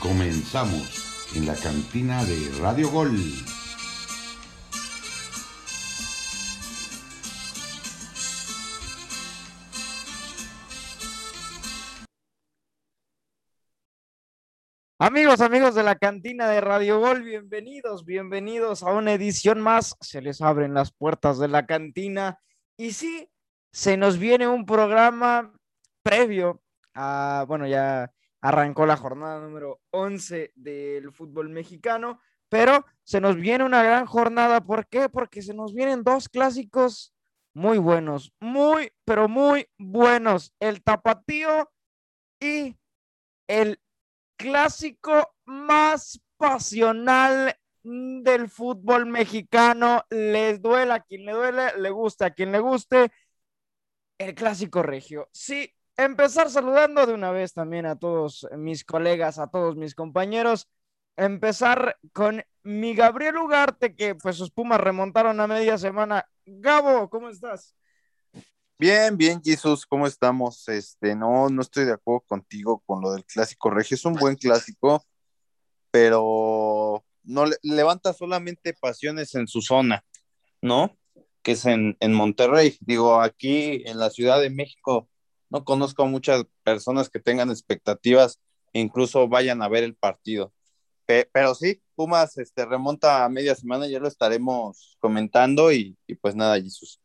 Comenzamos en la cantina de Radio Gol. Amigos, amigos de la cantina de Radio Gol, bienvenidos, bienvenidos a una edición más. Se les abren las puertas de la cantina y sí, se nos viene un programa previo a, bueno, ya arrancó la jornada número 11 del fútbol mexicano, pero se nos viene una gran jornada. ¿Por qué? Porque se nos vienen dos clásicos muy buenos, muy, pero muy buenos. El tapatío y el clásico más pasional del fútbol mexicano. Les duela a quien le duele, le gusta a quien le guste. El clásico regio. Sí, empezar saludando de una vez también a todos mis colegas, a todos mis compañeros. Empezar con mi Gabriel Ugarte, que pues sus Pumas remontaron a media semana. Gabo, ¿cómo estás? Bien, bien, Jesús, ¿cómo estamos? Este, no, no estoy de acuerdo contigo con lo del clásico regio. Es un buen clásico, pero no levanta solamente pasiones en su zona, ¿no? Que es en, en Monterrey. Digo, aquí en la Ciudad de México no conozco a muchas personas que tengan expectativas e incluso vayan a ver el partido. pero sí, Pumas este, remonta a media semana, ya lo estaremos comentando y, y pues nada, Jesús.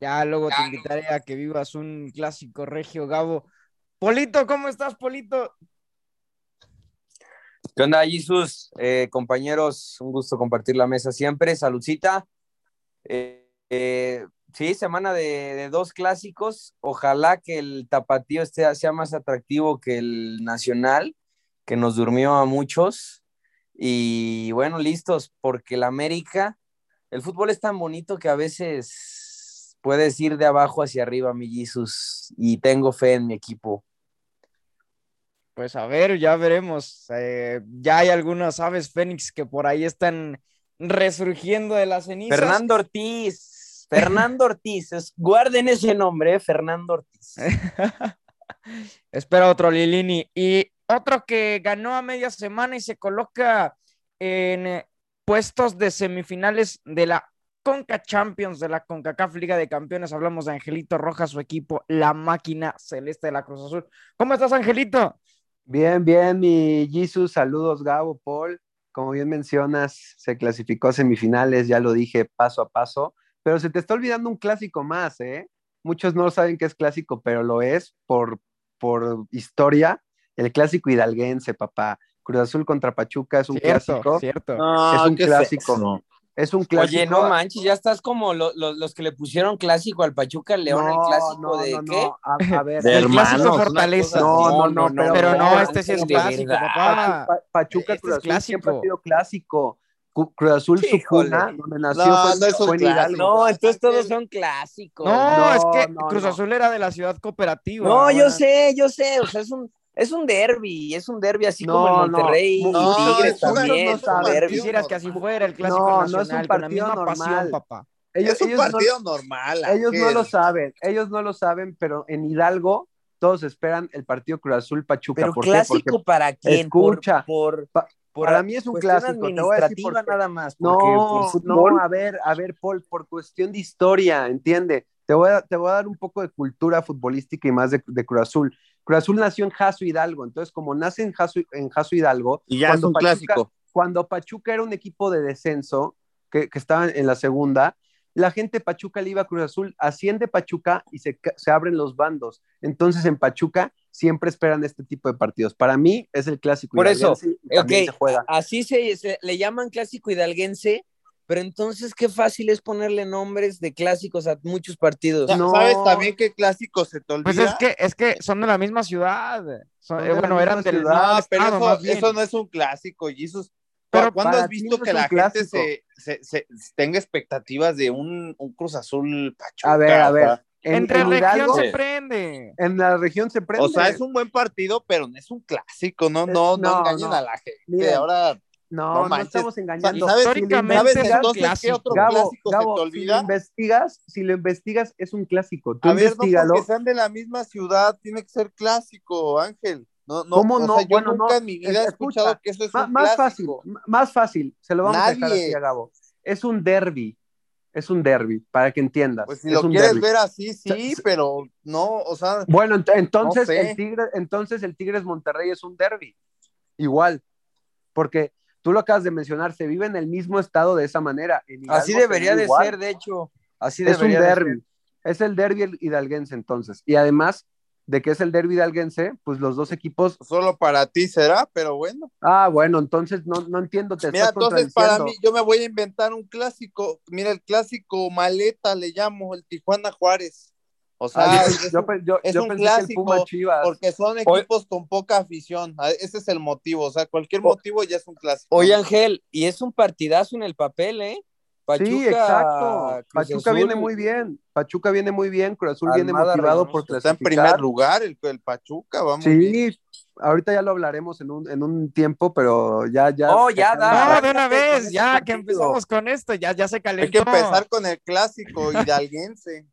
Ya luego te invitaré a que vivas un clásico regio, Gabo. Polito, ¿cómo estás, Polito? ¿Qué onda, Jesús? Eh, compañeros, un gusto compartir la mesa siempre. Saludcita. Eh, eh, sí, semana de, dos clásicos. Ojalá que el tapatío esté, sea más atractivo que el nacional, que nos durmió a muchos. Y bueno, listos, porque el América, el fútbol es tan bonito que a veces puedes ir de abajo hacia arriba, mi Jesus, y tengo fe en mi equipo. Pues a ver, ya veremos. Eh, ya hay algunas aves fénix que por ahí están resurgiendo de las cenizas. Fernando Ortiz, Fernando Ortiz, guarden ese nombre, eh, Fernando Ortiz. Espera otro Lilini. Y otro que ganó a media semana y se coloca en puestos de semifinales de la Conca Champions de la CONCACAF Liga de Campeones. Hablamos de Angelito Rojas, su equipo, la máquina celeste de la Cruz Azul. ¿Cómo estás, Angelito? Bien, bien, mi Jesus. Saludos, Gabo, Paul. Como bien mencionas, se clasificó a semifinales, ya lo dije paso a paso, pero se te está olvidando un clásico más, ¿eh? Muchos no saben que es clásico, pero lo es por, por historia. El clásico hidalguense, papá. Cruz Azul contra Pachuca es un clásico. Cierto. es un clásico. Es un clásico. Oye, no manches, ya estás como los que le pusieron clásico al Pachuca León, el clásico de qué? A, ver, el clásico Fortaleza. No, no, no, pero, no, este sí es clásico, papá. Pachuca este Cruz Azul siempre ha sido clásico. Cruz Azul, su cuna, donde nació no, fue, no No, entonces todos son clásicos. No, es que Cruz Azul era de la ciudad cooperativa. No, yo sé, yo sé, o sea, es un es un derby, es un derby así como en Monterrey no, Tigres también. No Quisieras que así fuera el clásico no, nacional, no es un partido con la normal. Pasión, papá. Ellos, es un partido normal. Ellos no lo saben, ellos no lo saben, pero en Hidalgo todos esperan el partido Cruz Azul Pachuca. Pero clásico para quién? Escucha, por, por, para mí es un clásico. Administrativa nada más. No, no, a ver, a ver, Paul, por cuestión de historia, entiende. Te voy a, te voy a dar un poco de cultura futbolística y más de, de Cruz Azul. Cruz Azul nació en Jaso Hidalgo, entonces como nace en Jaso, en Hidalgo, y ya es un clásico. Cuando Pachuca era un equipo de descenso, que, que estaba en la segunda, la gente de Pachuca le iba a Cruz Azul, asciende Pachuca y se, se, abren los bandos. Entonces en Pachuca siempre esperan este tipo de partidos. Para mí es el clásico Por eso, okay, así se, se, le llaman clásico hidalguense pero entonces qué fácil es ponerle nombres de clásicos a muchos partidos. No. ¿Sabes también qué clásicos se te olvida? Pues es que, es que son de la misma ciudad. Son, eh, bueno, eran del No, pero eso, eso, no es un clásico, Jesus. Pero ¿cuándo has visto que la gente se, se, se, tenga expectativas de un, un, Cruz Azul Pachuca? A ver, a ver. En, Entre en región se prende. En la región se prende. O sea, es un buen partido, pero no es un clásico, no, no, no, no engañen a la gente. Ahora no, no, estamos engañando. ¿Sabes, Históricamente si entonces qué otro Gabo, clásico Gabo, se te olvida? Si lo investigas, si lo investigas, es un clásico. Tú a ver, no porque sean de la misma ciudad, tiene que ser clásico, Ángel. No, no, ¿Cómo o no? sea, yo Bueno, nunca no, en mi vida he escucha, escuchado que eso es Má- un más fácil, más fácil, se lo vamos a dejar Nadie. así a Gabo. Es un derby, es un derby, para que entiendas. Pues si es lo un quieres ver así, sí, pero no, o sea, Bueno, ent- entonces, sé. el Tigre, entonces el Tigres Monterrey es un derby. Igual, porque tú lo acabas de mencionar, se vive en el mismo estado de esa manera. Así debería de igual. ser, de hecho. Así Es un debería de ser. derby. Es el derby hidalguense entonces. Y además de que es el derby hidalguense, pues los dos equipos. solo para ti será, pero bueno. Ah, bueno, entonces no, no entiendo, te Mira, estás entonces para mí, yo me voy a inventar un clásico. Mira, el clásico maleta le llamo, el Tijuana Juárez. O sea, Ah, es yo, es yo un pensé que el clásico, Puma Chivas. porque son equipos con poca afición. Ese es el motivo. O sea, cualquier O- motivo ya es un clásico. Oye, Ángel, y es un partidazo en el papel, ¿eh? Pachuca, sí, exacto. Cruz Pachuca Azul, viene muy bien. Pachuca viene muy bien. Cruz Azul viene Almada motivado Reynoso. por Está en clasificar. primer lugar el, el Pachuca, vamos. bien. Sí, ahorita ya lo hablaremos en un, en un tiempo, pero ya, ya. Oh, ya da. No, Ah, de una con vez, ya que empezamos con esto, ya, ya se Hay calentó. que empezar con el clásico hidalguense.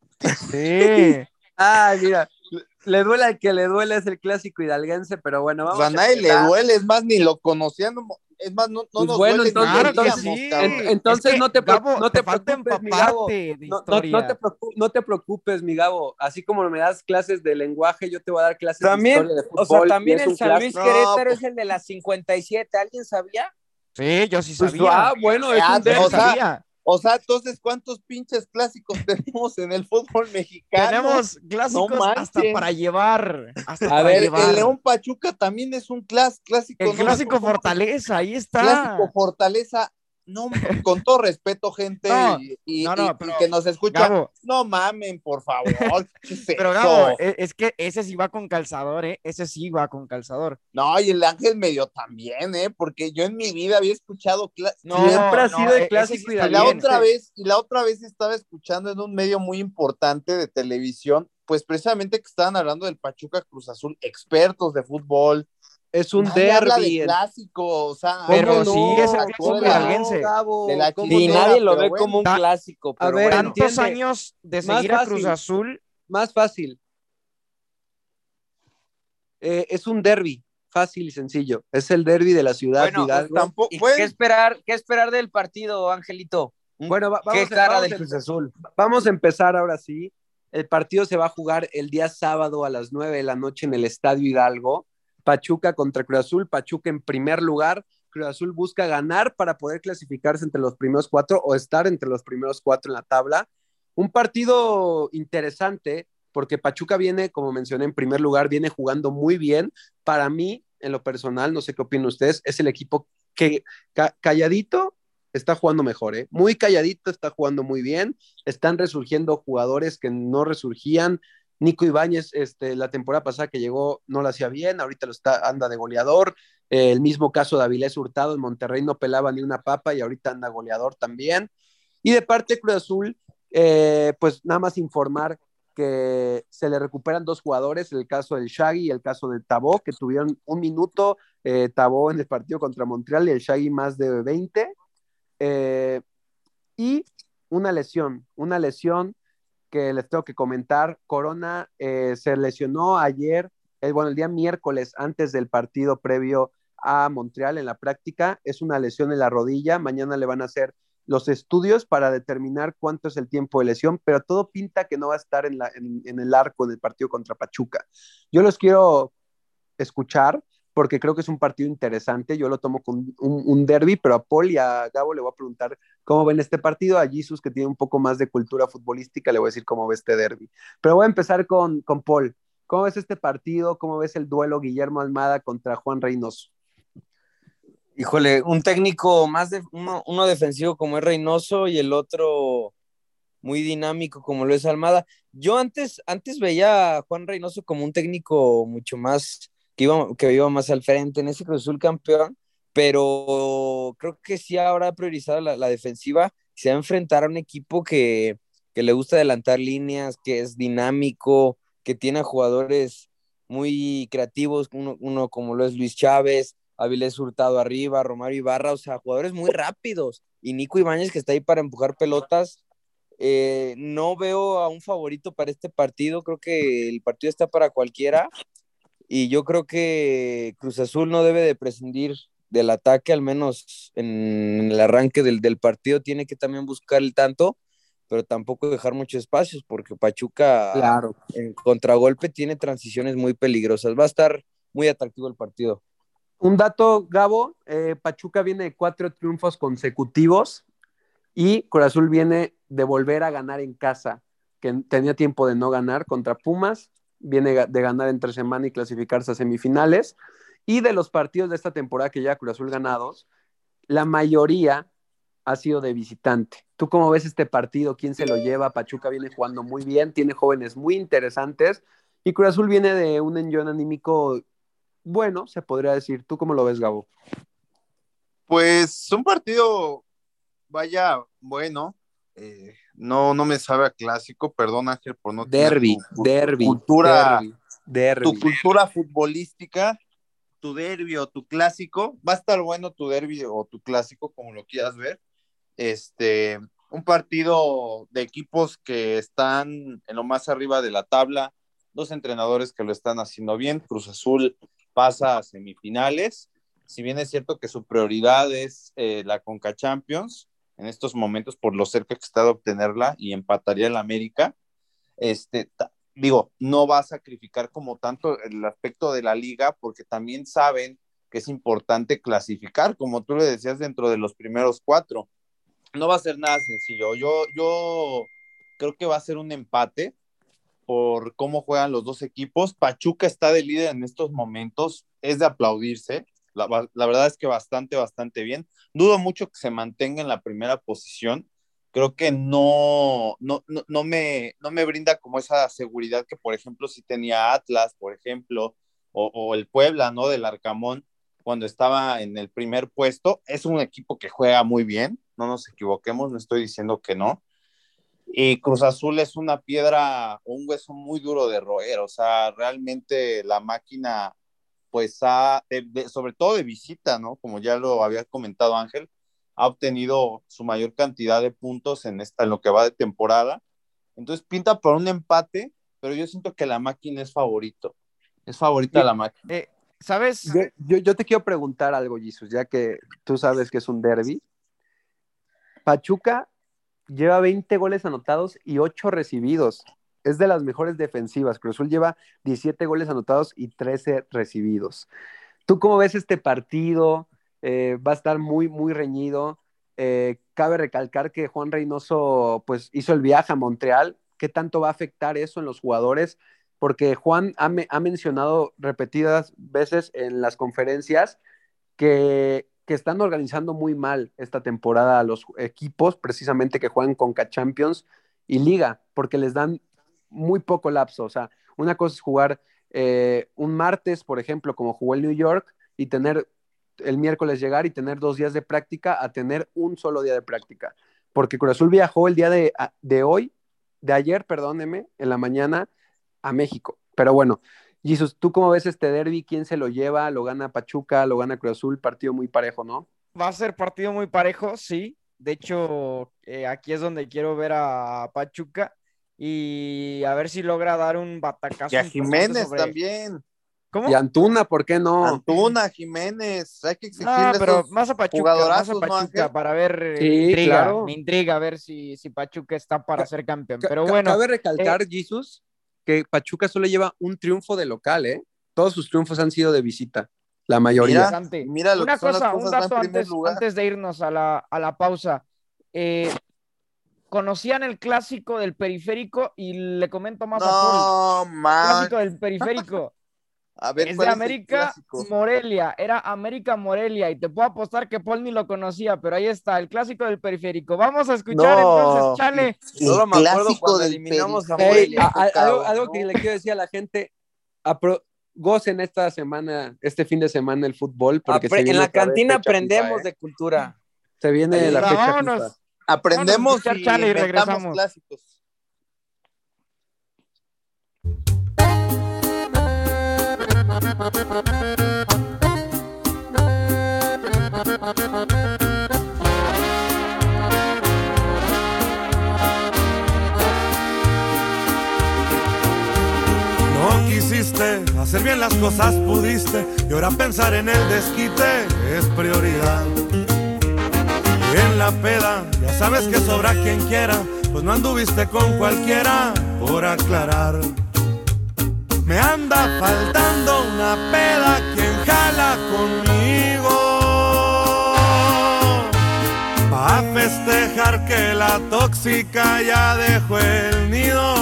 Sí. Ay, mira, le- le duele al que le duele es el clásico hidalguense, pero bueno, vamos Pues a nadie le duele, es más, ni lo conocían. Es más, no, no Pues nos bueno, entonces- Claro que veíamos, sí. entonces Es que, no te Gabo, no te falta preocupes, mi Gabo. de No, no- no te preocu- no te preocupes, mi Gabo. Así como me das clases de lenguaje, yo te voy a dar clases También, de historia de o fútbol. sea, también el San Luis. No, Querétaro pues- es el de las 57. ¿Alguien sabía? Sí, yo sí Pues, sabía. ah, bueno, es Ah, un derbi. o sea, sabía. O sea, entonces, ¿cuántos pinches clásicos tenemos en el fútbol mexicano? Tenemos clásicos No hasta para llevar. Hasta A para ver, llevar. el León Pachuca también es un clas- clásico. El no clásico Fortaleza, ahí está. Clásico Fortaleza. No, con todo respeto, gente, No, y, y- no, no, y- y pero, que nos escuchan, Gabo, no mamen, por favor. ¿qué es pero? Gabo, e- es que ese sí va con calzador, ¿eh? Ese sí va con calzador. No, y el Ángel medio también, ¿eh? Porque yo en mi vida había escuchado Siempre ha no, sido el e- clásico sí Y la bien. otra vez, y la otra vez estaba escuchando en un medio muy importante de televisión, pues precisamente que estaban hablando del Pachuca Cruz Azul, expertos de fútbol. Es un Nadie habla derbi. de clásico, o sea, Pero ¿Cómo sí no? es el ¿Cómo clásico no, hidalguense. De la ¿Cómo Sí, Chingona, no? nadie lo ve bueno. como un Ta- clásico. A Pero ver, bueno. Tantos años de seguir a fácil. Cruz Azul. Más fácil. Eh, es un derby, fácil y sencillo. Es el derby de la ciudad Bueno, de Hidalgo. tampoco, ¿Y bueno, qué esperar, qué esperar del partido, Angelito? Bueno, va- ¿Qué vamos, a- cara vamos del a- Cruz Azul? vamos a empezar ahora sí. El partido se va a jugar el día sábado a las 9 de la noche en el Estadio Hidalgo. Pachuca contra Cruz Azul. Pachuca en primer lugar. Cruz Azul busca ganar para poder clasificarse entre los primeros cuatro o estar entre los primeros cuatro en la tabla. Un partido interesante porque Pachuca viene, como mencioné en primer lugar, viene jugando muy bien. Para mí, en lo personal, no sé qué opinan ustedes, es el equipo que ca- calladito está jugando mejor, ¿eh? Muy calladito, está jugando muy bien. Están resurgiendo jugadores que no resurgían. Nico Ibáñez, este, la temporada pasada que llegó, no lo hacía bien, ahorita lo está, anda de goleador. El mismo caso de Avilés Hurtado, en Monterrey no pelaba ni una papa y ahorita anda goleador también. Y de parte Cruz Azul, eh, pues nada más informar que se le recuperan dos jugadores, el caso del Shaggy y el caso de Tabó, que tuvieron un minuto eh, Tabó en el partido contra Montreal y el Shaggy más de 20. Eh, y una lesión, una lesión que les tengo que comentar. Corona eh, se lesionó ayer, eh, bueno, el día miércoles antes del partido previo a Montreal en la práctica. Es una lesión en la rodilla. Mañana le van a hacer los estudios para determinar cuánto es el tiempo de lesión, pero todo pinta que no va a estar en, la, en, en el arco en el partido contra Pachuca. Yo los quiero escuchar porque creo que es un partido interesante. Yo lo tomo con un, derby, pero a Paul y a Gabo le voy a preguntar cómo ven este partido. A Jesus, que tiene un poco más de cultura futbolística, le voy a decir cómo ve este derby. Pero voy a empezar con, con Paul. ¿Cómo ves este partido? ¿Cómo ves el duelo Guillermo Almada contra Juan Reynoso? Híjole, un técnico más de uno, uno defensivo como es Reynoso y el otro muy dinámico como lo es Almada. Yo antes, antes veía a Juan Reynoso como un técnico mucho más, que iba, que iba más al frente en ese Cruz Azul campeón, pero creo que sí ahora ha priorizado la, la defensiva, se va a enfrentar a un equipo que, que le gusta adelantar líneas, que es dinámico, que tiene a jugadores muy creativos, uno, uno como lo es Luis Chávez, Avilés Hurtado arriba, Romario Ibarra, o sea, jugadores muy rápidos. Y Nico Ibáñez que está ahí para empujar pelotas. Eh, no veo a un favorito para este partido, creo que el partido está para cualquiera. Y yo creo que Cruz Azul no debe de prescindir del ataque, al menos en el arranque del, del partido, tiene que también buscar el tanto, pero tampoco dejar muchos espacios, porque Pachuca Claro. en contragolpe tiene transiciones muy peligrosas. Va a estar muy atractivo el partido. Un dato, Gabo, eh, Pachuca viene de cuatro triunfos consecutivos y Cruz Azul viene de volver a ganar en casa, que tenía tiempo de no ganar contra Pumas, viene de ganar entre semana y clasificarse a semifinales. Y de los partidos de esta temporada que ya Cruz Azul ganados, la mayoría ha sido de visitante. ¿Tú cómo ves este partido? ¿Quién se lo lleva? Pachuca viene jugando muy bien, tiene jóvenes muy interesantes y Cruz Azul viene de un enjón anímico bueno, se podría decir. ¿Tú cómo lo ves, Gabo? Pues un partido, vaya, bueno. eh, no, no me sabe a clásico, perdón Ángel por no Derby, tu derby, cultura, derby, derby. tu cultura futbolística, tu derby o tu clásico, va a estar bueno tu derby o tu clásico, como lo quieras ver. Este, un partido de equipos que están en lo más arriba de la tabla, dos entrenadores que lo están haciendo bien, Cruz Azul pasa a semifinales, si bien es cierto que su prioridad es eh, la Conca Champions, en estos momentos por lo cerca que está de obtenerla y empataría el América, este, digo, no va a sacrificar como tanto el aspecto de la liga porque también saben que es importante clasificar, como tú le decías, dentro de los primeros cuatro. No va a ser nada sencillo. Yo, yo creo que va a ser un empate por cómo juegan los dos equipos. Pachuca está de líder en estos momentos, es de aplaudirse. La, verdad es que bastante, bastante bien. Dudo mucho que se mantenga en la primera posición. Creo que no, no, no, no, me, no me brinda como esa seguridad que, por ejemplo, si tenía Atlas, por ejemplo, o, o el Puebla, ¿no? Del Arcamón, cuando estaba en el primer puesto. Es un equipo que juega muy bien, no nos equivoquemos, no estoy diciendo que no. Y Cruz Azul es una piedra, un hueso muy duro de roer, o sea, realmente la máquina, pues ha, de, de, sobre todo de visita, ¿no? Como ya lo había comentado Ángel, ha obtenido su mayor cantidad de puntos en, esta, en lo que va de temporada. Entonces pinta por un empate, pero yo siento que la máquina es favorito. Es favorita Sí. la máquina. Eh, ¿Sabes? Yo, yo, yo te quiero preguntar algo, Jesus, ya que tú sabes que es un derby. Pachuca lleva 20 goles anotados y 8 recibidos. Es de las mejores defensivas. Cruz Azul lleva 17 goles anotados y 13 recibidos. ¿Tú cómo ves este partido? Eh, va a estar muy, muy reñido. Eh, cabe recalcar que Juan Reynoso pues, hizo el viaje a Montreal. ¿Qué tanto va a afectar eso en los jugadores? Porque Juan ha, me, ha mencionado repetidas veces en las conferencias que, que, están organizando muy mal esta temporada a los equipos, precisamente que juegan con Champions y Liga, porque les dan muy poco lapso. O sea, una cosa es jugar eh, un martes, por ejemplo, como jugó el New York, y tener el miércoles llegar y tener dos días de práctica a tener un solo día de práctica. Porque Cruz Azul viajó el día de, de hoy, de ayer, perdóneme, en la mañana a México. Pero bueno, Jesus, ¿tú cómo ves este derby? ¿Quién se lo lleva? ¿Lo gana Pachuca? ¿Lo gana Cruz Azul? Partido muy parejo, ¿no? Va a ser partido muy parejo, sí. De hecho, eh, aquí es donde quiero ver a Pachuca y a ver si logra dar un batacazo. Y a Jiménez sobre... también. ¿Cómo? Y Antuna, ¿por qué no? Antuna, Jiménez, hay que exigirle no, pero más a Pachuca, más a Pachuca ¿no, para ver, sí, me intriga, claro. me intriga ver si, si Pachuca está para ser campeón. Pero bueno. Cabe recalcar, eh, Jesus, que Pachuca solo lleva un triunfo de local, ¿eh? Todos sus triunfos han sido de visita, la mayoría. Mira, mira lo Una que son cosa, las cosas un dato antes, antes, de irnos a la, a la pausa. Eh, conocían el clásico del periférico y le comento más no, a Paul. Man. Clásico del periférico. A ver, es de América Morelia, era América Morelia y te puedo apostar que Paul ni lo conocía, pero ahí está, el clásico del periférico. Vamos a escuchar no, entonces, chale. Solo me acuerdo cuando eliminamos a Morelia. Hey, a, algo, algo, que le quiero decir a la gente, apro, gocen esta semana, este fin de semana el fútbol, porque Apre en la cantina aprendemos FIFA, ¿eh? de cultura. Se viene Ahí, la fecha vámonos, FIFA. Aprendemos y, chale y regresamos. clásicos. No quisiste hacer bien las cosas pudiste y ahora pensar en el desquite es prioridad. En la peda, ya sabes que sobra quien quiera, pues no anduviste con cualquiera por aclarar. Me anda faltando una peda quien jala conmigo. Pa' festejar que la tóxica ya dejó el nido.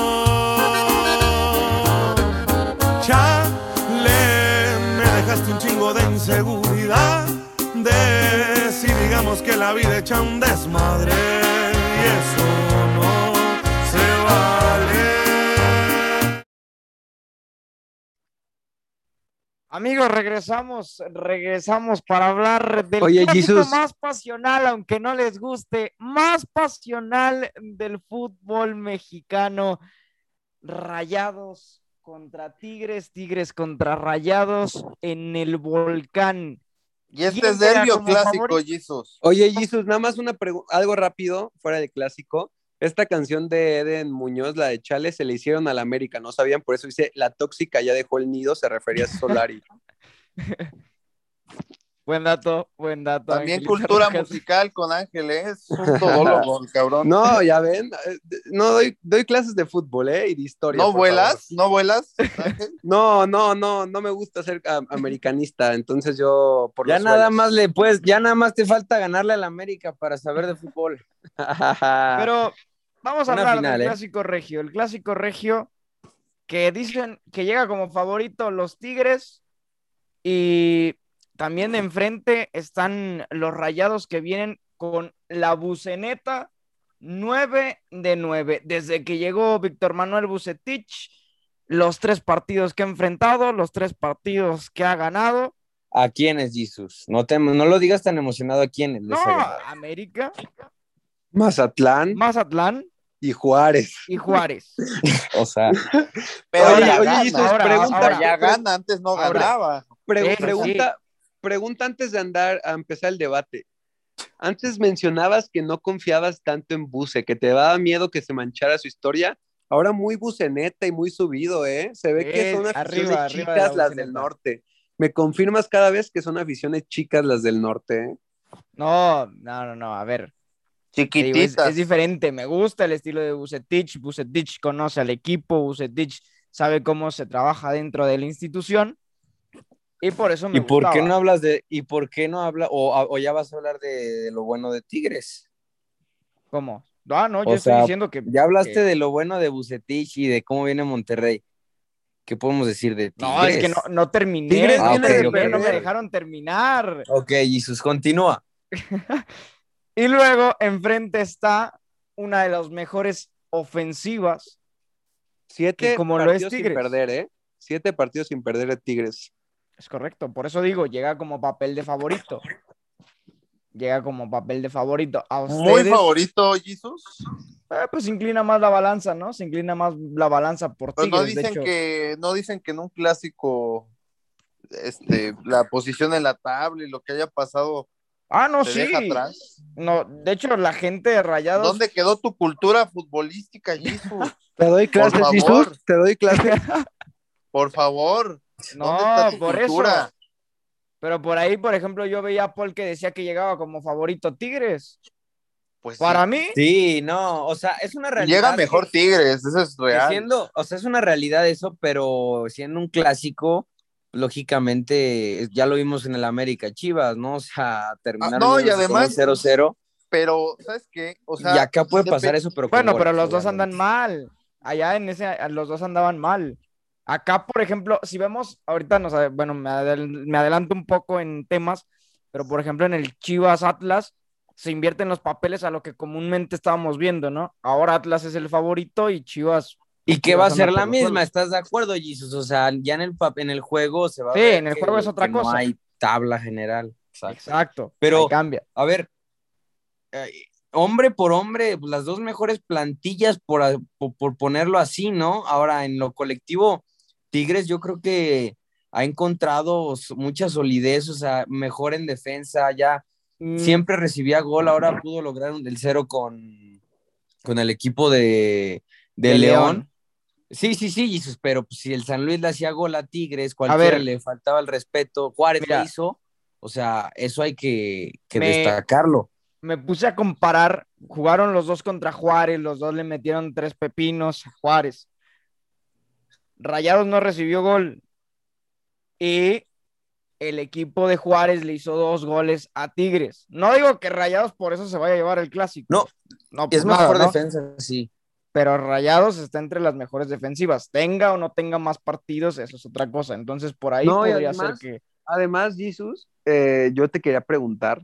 Chale, me dejaste un chingo de inseguridad. De si digamos que la vida echa un desmadre. Y eso no se vale. Amigos, regresamos, regresamos para hablar del Oye, clásico Jesus. más pasional, aunque no les guste, más pasional del fútbol mexicano. Rayados contra Tigres, Tigres contra Rayados en el volcán. Y este ¿Quién es derbio clásico? Jesus. Oye, Jesus, nada más una pregunta, algo rápido, fuera de clásico. Esta canción de Eden Muñoz, la de Chale, se le hicieron a la América, ¿no sabían? Por eso dice, la tóxica ya dejó el nido, se refería a Solari. Buen dato, buen dato. También cultura Rojas. musical con Ángel, ¿eh? es un todólogo, el cabrón. No, ya ven, eh, no doy, doy clases de fútbol, ¿eh? Y de historia. ¿No vuelas? favor. ¿No vuelas, Ángel? No, no, no, no me gusta ser americanista, entonces yo por Ya los nada suelos. más le puedes, ya nada más te falta ganarle al América para saber de fútbol. Pero vamos a Una hablar final, del ¿eh? clásico regio. El clásico regio que dicen que llega como favorito los Tigres y también de enfrente están los rayados que vienen con la buceneta 9 de 9. Desde que llegó Víctor Manuel Bucetich, los tres partidos que ha enfrentado, los tres partidos que ha ganado. ¿A quiénes, Jesus? No, te, no lo digas tan emocionado a quiénes. No. América, Mazatlán Mazatlán y Juárez. y Juárez. O sea, Pero Oye, ya oye, gana. Jesus, ahora, pregunta, Ahora ya gana, antes no Ahora. ganaba. Pre- pregunta, pregunta antes de andar a empezar el debate. Antes mencionabas que no confiabas tanto en Buse, que te daba miedo que se manchara su historia. Ahora muy buceneta y muy subido, ¿eh? Se ve que Sí, son arriba, aficiones arriba de chicas la las del norte. Me confirmas cada vez que son aficiones chicas las del norte, ¿eh? No, no, no, no, a ver. te digo, es, Chiquititas. es diferente, me gusta el estilo de Bucetich, Bucetich conoce al equipo, Bucetich sabe cómo se trabaja dentro de la institución y por eso me ¿y por qué no hablas de, y por qué no habla, o, o ya vas a hablar de, de lo bueno de Tigres? ¿Cómo? Ah, no, yo O estoy sea, diciendo que Ya hablaste que- de lo bueno de Bucetich y de cómo viene Monterrey. ¿Qué podemos decir de Tigres? no, es que no, no terminé, Tigres no, viene de terminé, no me dejaron terminar. Ok, Jesus, continúa. Y luego enfrente está una de las mejores ofensivas. Siete como lo es partidos sin Tigres. perder, ¿eh? Siete partidos sin perder de Tigres. Es correcto, por eso digo, llega como papel de favorito. Llega como papel de favorito. A Muy favorito, Jesus. eh, pues se inclina más la balanza, ¿no? Se inclina más la balanza por Pero Tigres. no de dicen hecho. que, no dicen que en un clásico, este, la posición en la tabla y lo que haya pasado Ah, no, se sí. deja atrás. No, de hecho, la gente de Rayados. ¿Dónde quedó tu cultura futbolística, Jesus? Te doy clases. Te doy clases. Por favor. No, ¿Dónde está tu por cultura? eso. Pero por ahí, por ejemplo, yo veía a Paul que decía que llegaba como favorito Tigres. Pues Para sí. mí, Sí, no, o sea, es una realidad. Llega mejor que- Tigres, eso es real. siendo, o sea, es una realidad eso, pero siendo un clásico, lógicamente, ya lo vimos en el América Chivas, ¿no? O sea, terminaron no, y yéndose con un además- 0-0 Pero, ¿sabes qué? O sea, y acá puede pasar eso, pero bueno, pero los dos andan mal. Allá en ese, los dos andaban mal. Acá, por ejemplo, si vemos, ahorita ade- bueno, me, adel- me adelanto un poco en temas, pero por ejemplo en el Chivas Atlas se invierten los papeles a lo que comúnmente estábamos viendo, ¿no? Ahora Atlas es el favorito y Chivas. Y que va a ser la misma. ¿estás de acuerdo, Jesus? O sea, ya en el, en el juego se va a Sí, en el que- juego es otra que No cosa. hay tabla general. Exacto. Exacto. Pero- cambia. A ver, eh, hombre por hombre, las dos mejores plantillas, por, por ponerlo así, ¿no? Ahora, en lo colectivo, Tigres yo creo que ha encontrado mucha solidez, o sea, mejor en defensa, ya Mm, siempre recibía gol, ahora pudo lograr un del cero con, con el equipo de, de De León. León. Sí, sí, sí, Jesús, pero pues, si el San Luis le hacía gol a Tigres, cualquiera ver. le faltaba el respeto, Juárez Mira. lo hizo, o sea, eso hay que, que Me- destacarlo. me puse a comparar, jugaron los dos contra Juárez, los dos le metieron tres pepinos a Juárez. Rayados no recibió gol y el equipo de Juárez le hizo dos goles a Tigres. No digo que Rayados por eso se vaya a llevar el clásico. No, no Es pues nada, mejor ¿no? defensa, sí. Pero Rayados está entre las mejores defensivas. Tenga o no tenga más partidos, eso es otra cosa. Entonces por ahí No, podría además- ser que Además, Jesus, eh, yo te quería preguntar,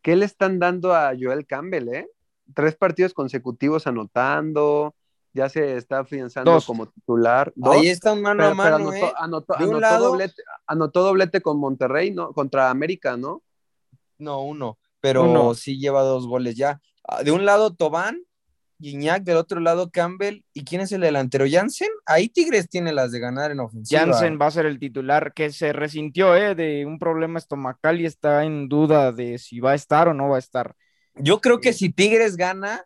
¿qué le están dando a Joel Campbell, eh? Tres partidos consecutivos anotando, ya se está afianzando Dos. como titular. Dos, Ahí está un mano pero, a mano, anotó, ¿eh? anotó- doblete, anotó doblete con Monterrey, ¿no? Contra América, ¿no? No, uno, pero Uno. sí lleva dos goles ya. Ah, De un lado Tobán, Guiñac, del otro lado Campbell. ¿Y quién es el delantero? Jansen. Ahí Tigres tiene las de ganar en ofensiva. Jansen va a ser el titular que se resintió eh, de un problema estomacal y está en duda de si va a estar o no va a estar. Yo creo que si Tigres gana,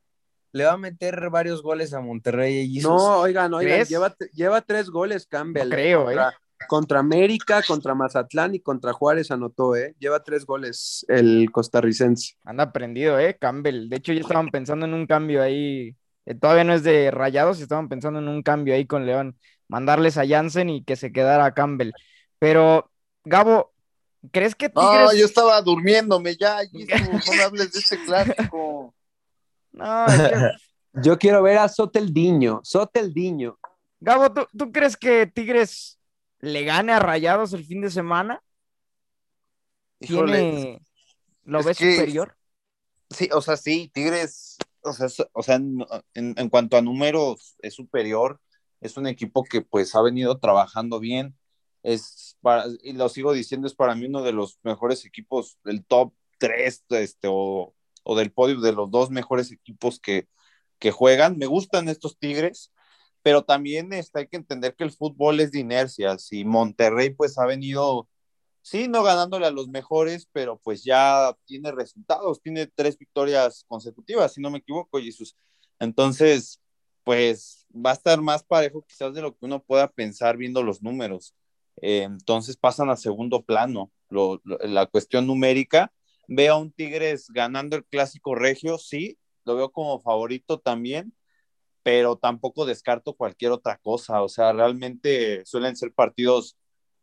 le va a meter varios goles a Monterrey. y No, oigan, oigan, lleva, lleva tres goles Campbell. No creo, ¿eh? contra, contra América, contra Mazatlán y contra Juárez anotó, ¿eh? Lleva tres goles el costarricense. Anda prendido, ¿eh? Campbell. De hecho, ya estaban pensando en un cambio ahí. Eh, todavía no es de Rayados, estaban pensando en un cambio ahí con León. Mandarles a Jansen y que se quedara Campbell. Pero, Gabo, ¿crees que Tigres... No, yo estaba durmiéndome ya, no hables de este clásico. No, Yo quiero ver a Soteldiño, Soteldiño. Gabo, ¿tú, tú crees que Tigres le gane a Rayados el fin de semana? ¿Tiene... ¿Lo es ves que- superior? Sí, o sea, sí, Tigres, o sea, es- o sea, en, en- en cuanto a números es superior, es un equipo que pues ha venido trabajando bien, es para, y lo sigo diciendo, es para mí uno de los mejores equipos del top 3, este, o, o del podio de los dos mejores equipos que, que juegan. Me gustan estos Tigres, pero también este, hay que entender que el fútbol es de inercias y Monterrey pues ha venido sí, no ganándole a los mejores, pero pues ya tiene resultados, tiene tres victorias consecutivas, si no me equivoco, Jesús. Entonces, pues va a estar más parejo quizás de lo que uno pueda pensar viendo los números. Eh, entonces pasan a segundo plano la cuestión numérica. Veo a un Tigres ganando el clásico regio, sí, lo veo como favorito también, pero tampoco descarto cualquier otra cosa. O sea, realmente suelen ser partidos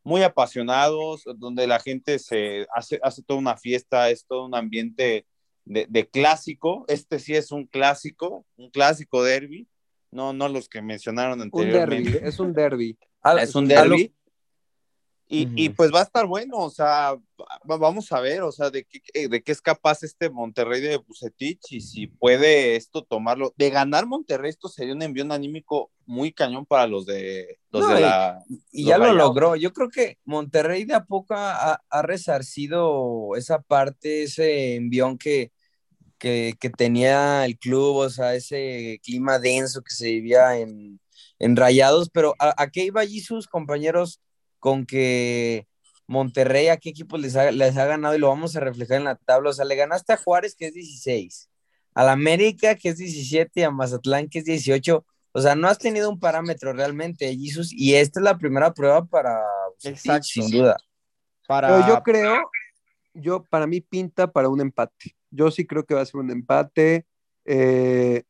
muy apasionados, donde la gente se hace, hace toda una fiesta, es todo un ambiente de, de, clásico. Este sí es un clásico, un clásico derby, no, no los que mencionaron anteriormente. Un derby, es un derby. Es un derby. Y, uh -huh. y, pues va a estar bueno, o sea, vamos a ver, o sea, de qué, de qué es capaz este Monterrey de Bucetich y si puede esto tomarlo. De ganar Monterrey, esto sería un envío anímico muy cañón para los de, los no, de la. Y, y ya rayados. lo logró. Yo creo que Monterrey de a poco ha, ha resarcido esa parte, ese envión que, que, que, tenía el club, o sea, ese clima denso que se vivía en, en Rayados. Pero ¿a, a qué iba allí sus compañeros? Con que Monterrey a qué equipos les ha, les ha, ganado y lo vamos a reflejar en la tabla. O sea, le ganaste a Juárez, que es 16, a la América, que es 17, a Mazatlán, que es 18. O sea, no has tenido un parámetro realmente, Jesus, y esta es la primera prueba para Exacto. sin duda. Para... Pero yo creo, yo para mí pinta para un empate. Yo sí creo que va a ser un empate. Eh,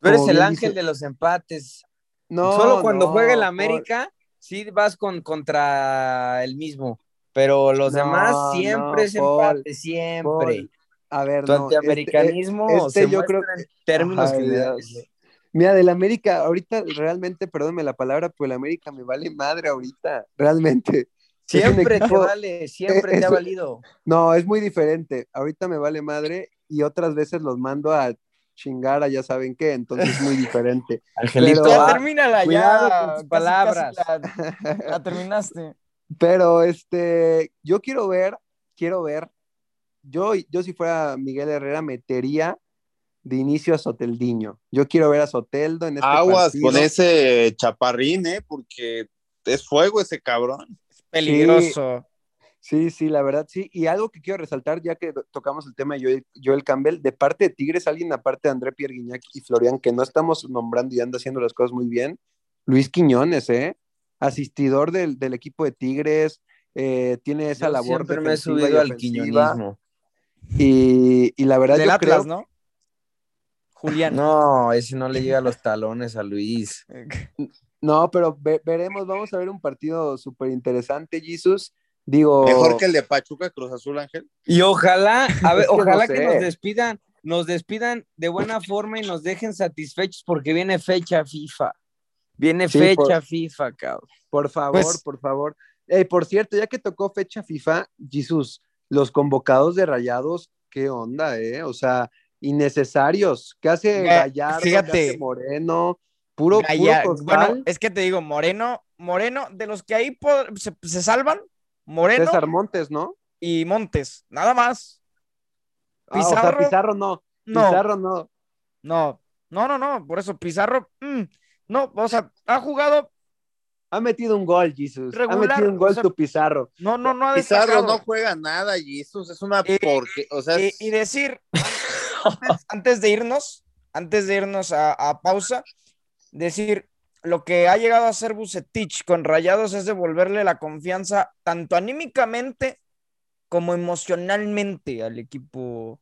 Tú eres el ángel dice... de los empates. No, Solo cuando no, juega el América. Sí vas con, contra el mismo, pero los no, demás siempre no, es empate, siempre. Paul. A ver, tu no, antiamericanismo este, este yo creo en términos Ay, generales. Mira, del América, ahorita realmente, perdónme la palabra, pero el América me vale madre ahorita, realmente. Siempre equipo, te vale, siempre es, te ha valido. No, es muy diferente. Ahorita me vale madre y otras veces los mando a chingar a ya saben qué, entonces es muy diferente. Angelito, Pero, ya termínala ya. Con palabras. Casi la, la, terminaste. Pero este, yo quiero ver, quiero ver, yo, yo si fuera Miguel Herrera metería de inicio a Soteldiño. Yo quiero ver a Soteldo en este Aguas partido. con ese chaparrín, ¿eh? Porque es fuego ese cabrón. Es peligroso. Sí, sí, la verdad sí. Y algo que quiero resaltar, ya que tocamos el tema de Joel, Joel Campbell, de parte de Tigres, alguien aparte de André Pierre Guignac y Florian, que no estamos nombrando y anda haciendo las cosas muy bien, Luis Quiñones, ¿eh? Asistidor del, del equipo de Tigres, eh, tiene esa Yo labor siempre me he subido al quiñonismo. Y, y la verdad Del yo Atlas, creo, ¿no? Julián. No, ese no le llega a los talones a Luis. no, pero ve- veremos, vamos a ver un partido súper interesante, Jesus. Digo, Mejor que el de Pachuca Cruz Azul, Ángel. Y ojalá, a ver, Es que no ojalá que nos despidan, nos despidan de buena forma y nos dejen satisfechos porque viene fecha FIFA. Viene Sí, fecha por- FIFA, cabrón. por favor, Pues- por favor. Eh, por cierto, ya que tocó fecha FIFA, Jesus, los convocados de Rayados, ¿qué onda, eh? O sea, innecesarios. ¿Qué hace Gallardo? ¿Qué fíjate. hace Moreno? Puro, puro bueno, es que te digo, Moreno, Moreno, de los que ahí se, se salvan, Moreno César Montes, ¿no? y Montes, nada más. Ah, o sea, Pizarro, Pizarro no. No, Pizarro no. no, no, no, no, por eso Pizarro, mm, no, o sea, ha jugado, Ha metido un gol, Jesus. ha metido un gol o sea, tu Pizarro. no, no, no ha Pizarro no juega nada eso es una Eh, porque, o sea, Y, decir, antes, antes de irnos, antes de irnos a, a pausa, decir, lo que ha llegado a hacer Bucetich con Rayados es devolverle la confianza tanto anímicamente como emocionalmente al equipo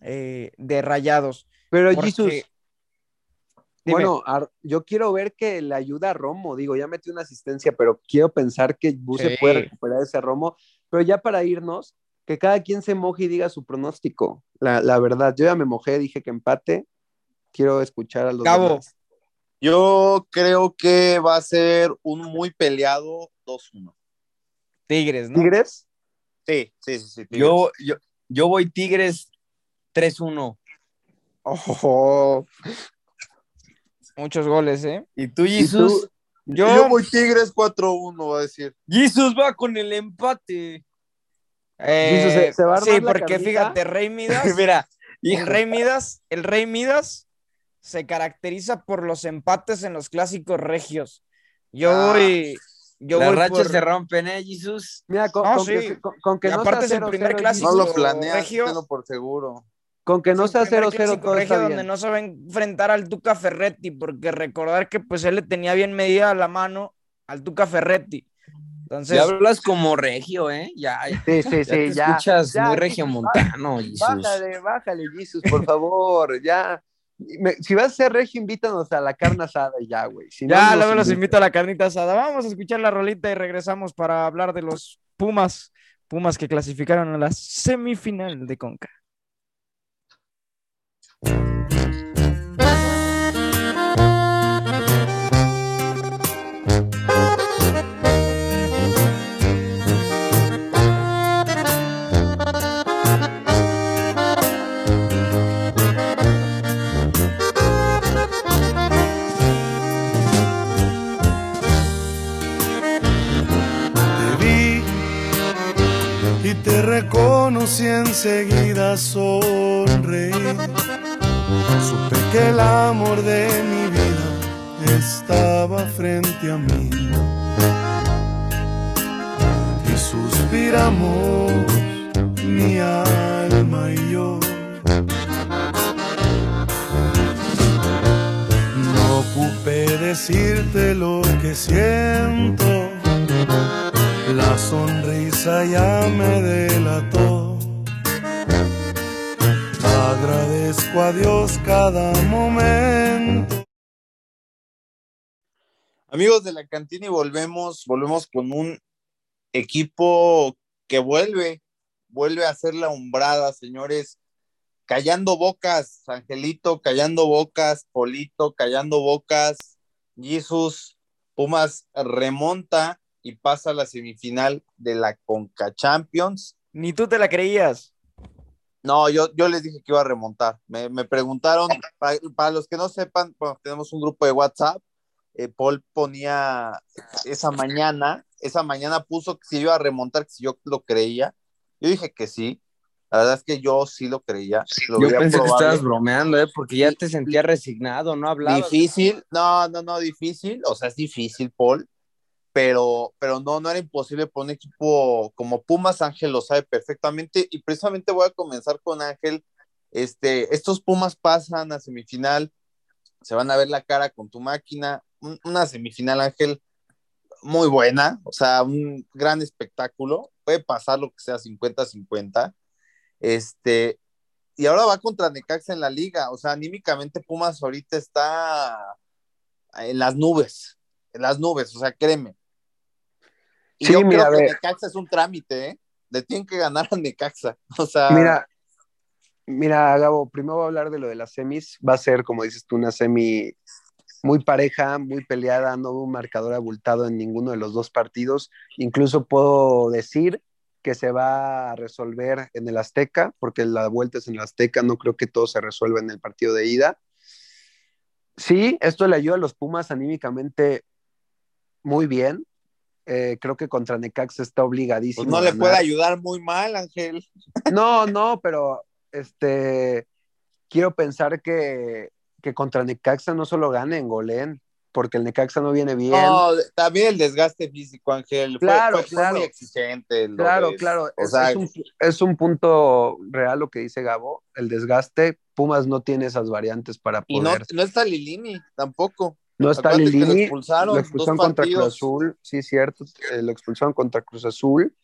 eh, de Rayados. Pero, Porque- Dime. bueno, yo quiero ver que le ayuda a Romo. Digo, ya metió una asistencia, pero quiero pensar que Buse Sí. puede recuperar ese Romo. Pero ya para irnos, que cada quien se moje y diga su pronóstico. La, la verdad, yo ya me mojé, dije que empate. Quiero escuchar a los demás. Yo creo que va a ser un muy peleado 2-1. Tigres, ¿no? ¿Tigres? Sí, sí, sí, sí. Tigres. Yo, yo, yo voy Tigres 3-1. Ojo. Muchos goles, ¿eh? ¿Y tú, tú? Yo, Yo voy Tigres 4-1, va a decir. Jesus va con el empate. eh, Jesus, ¿se- se va a armar sí, porque carnita? fíjate, Rey Midas, Mira, el Rey Midas, el Rey Midas se caracteriza por los empates en los clásicos regios. Yo Ah. voy, yo las voy rachas por- se rompen, ¿eh, Jesus? Mira, con, No, con sí. que, se- con- con que Y no aparte sea es el 0-0, primer clásico. No lo por seguro. Con que no es sea el primer 0-0, clásico todo regio está donde bien. no se va a enfrentar al Tuca Ferretti, porque recordar que pues él le tenía bien medida la mano al Tuca Ferretti. Entonces, Ya hablas como regio, ¿eh? Ya, ya Sí, sí, te sí, ya. escuchas ya, muy regiomontano, Jesus. Bájale, bájale, Jesus, por favor, ya. Me- si vas a ser regio, invítanos a la carne asada y ya, güey. Si no, ya luego los invito a la carnita asada. Vamos a escuchar la rolita y regresamos para hablar de los Pumas. Pumas que clasificaron a la semifinal de Conca. Y te reconocí enseguida sonreí. Supe que el amor de mi vida estaba frente a mí. Y suspiramos mi alma y yo. No ocupé decirte lo que siento. La sonrisa ya me delató. Agradezco a Dios cada momento. Amigos de la cantina y volvemos, volvemos con un equipo que vuelve, vuelve a hacer la umbrada, señores. Callando bocas, Angelito, callando bocas, Polito, callando bocas, Jesus, Pumas remonta y pasa a la semifinal de la Conca Champions. Ni tú te la creías. No, yo, yo les dije que iba a remontar. Me, me preguntaron, para, para los que no sepan, bueno, tenemos un grupo de WhatsApp. eh, Paul ponía esa mañana, esa mañana puso que si iba a remontar, que si yo lo creía. Yo dije que sí. La verdad es que yo sí lo creía. lo Yo pensé que estabas bromeando, ¿eh? Porque ya te sentía resignado, no hablabas. Difícil, no, no, no, difícil, o sea, es difícil, Paul, pero, pero no, no era imposible por un equipo como Pumas, Ángel lo sabe perfectamente, y precisamente voy a comenzar con Ángel, este, estos Pumas pasan a semifinal, se van a ver la cara con tu máquina, una semifinal, Ángel, muy buena, o sea, un gran espectáculo. Puede pasar lo que sea 50-50. Este, y ahora va contra Necaxa en la liga. O sea, anímicamente Pumas ahorita está en las nubes, en las nubes, o sea, créeme. Y Sí, yo mira, creo que. Necaxa es un trámite, ¿eh? Le tienen que ganar a Necaxa. O sea, Mira, mira, Gabo, primero voy a hablar de lo de las semis. Va a ser, como dices tú, una semi muy pareja, muy peleada, no hubo un marcador abultado en ninguno de los dos partidos. Incluso puedo decir que se va a resolver en el Azteca, porque la vuelta es en el Azteca, no creo que todo se resuelva en el partido de ida. Sí, esto le ayuda a los Pumas anímicamente muy bien. Eh, creo que contra Necaxa está obligadísimo. pues no a le puede ayudar muy mal, Ángel. No, no, pero este quiero pensar que, que contra Necaxa no solo ganen, goleen, porque el Necaxa no viene bien. No, también el desgaste físico, Ángel. Claro, fue, fue claro. muy exigente. claro, claro, O es, sea, es un, es un punto real lo que dice Gabo, el desgaste. Pumas no tiene esas variantes para y no, poder. no está Lilini tampoco. No, está que lo Lilini, expulsaron lo expulsaron dos contra Cruz. Azul, sí, cierto, eh, lo expulsaron contra Cruz Azul.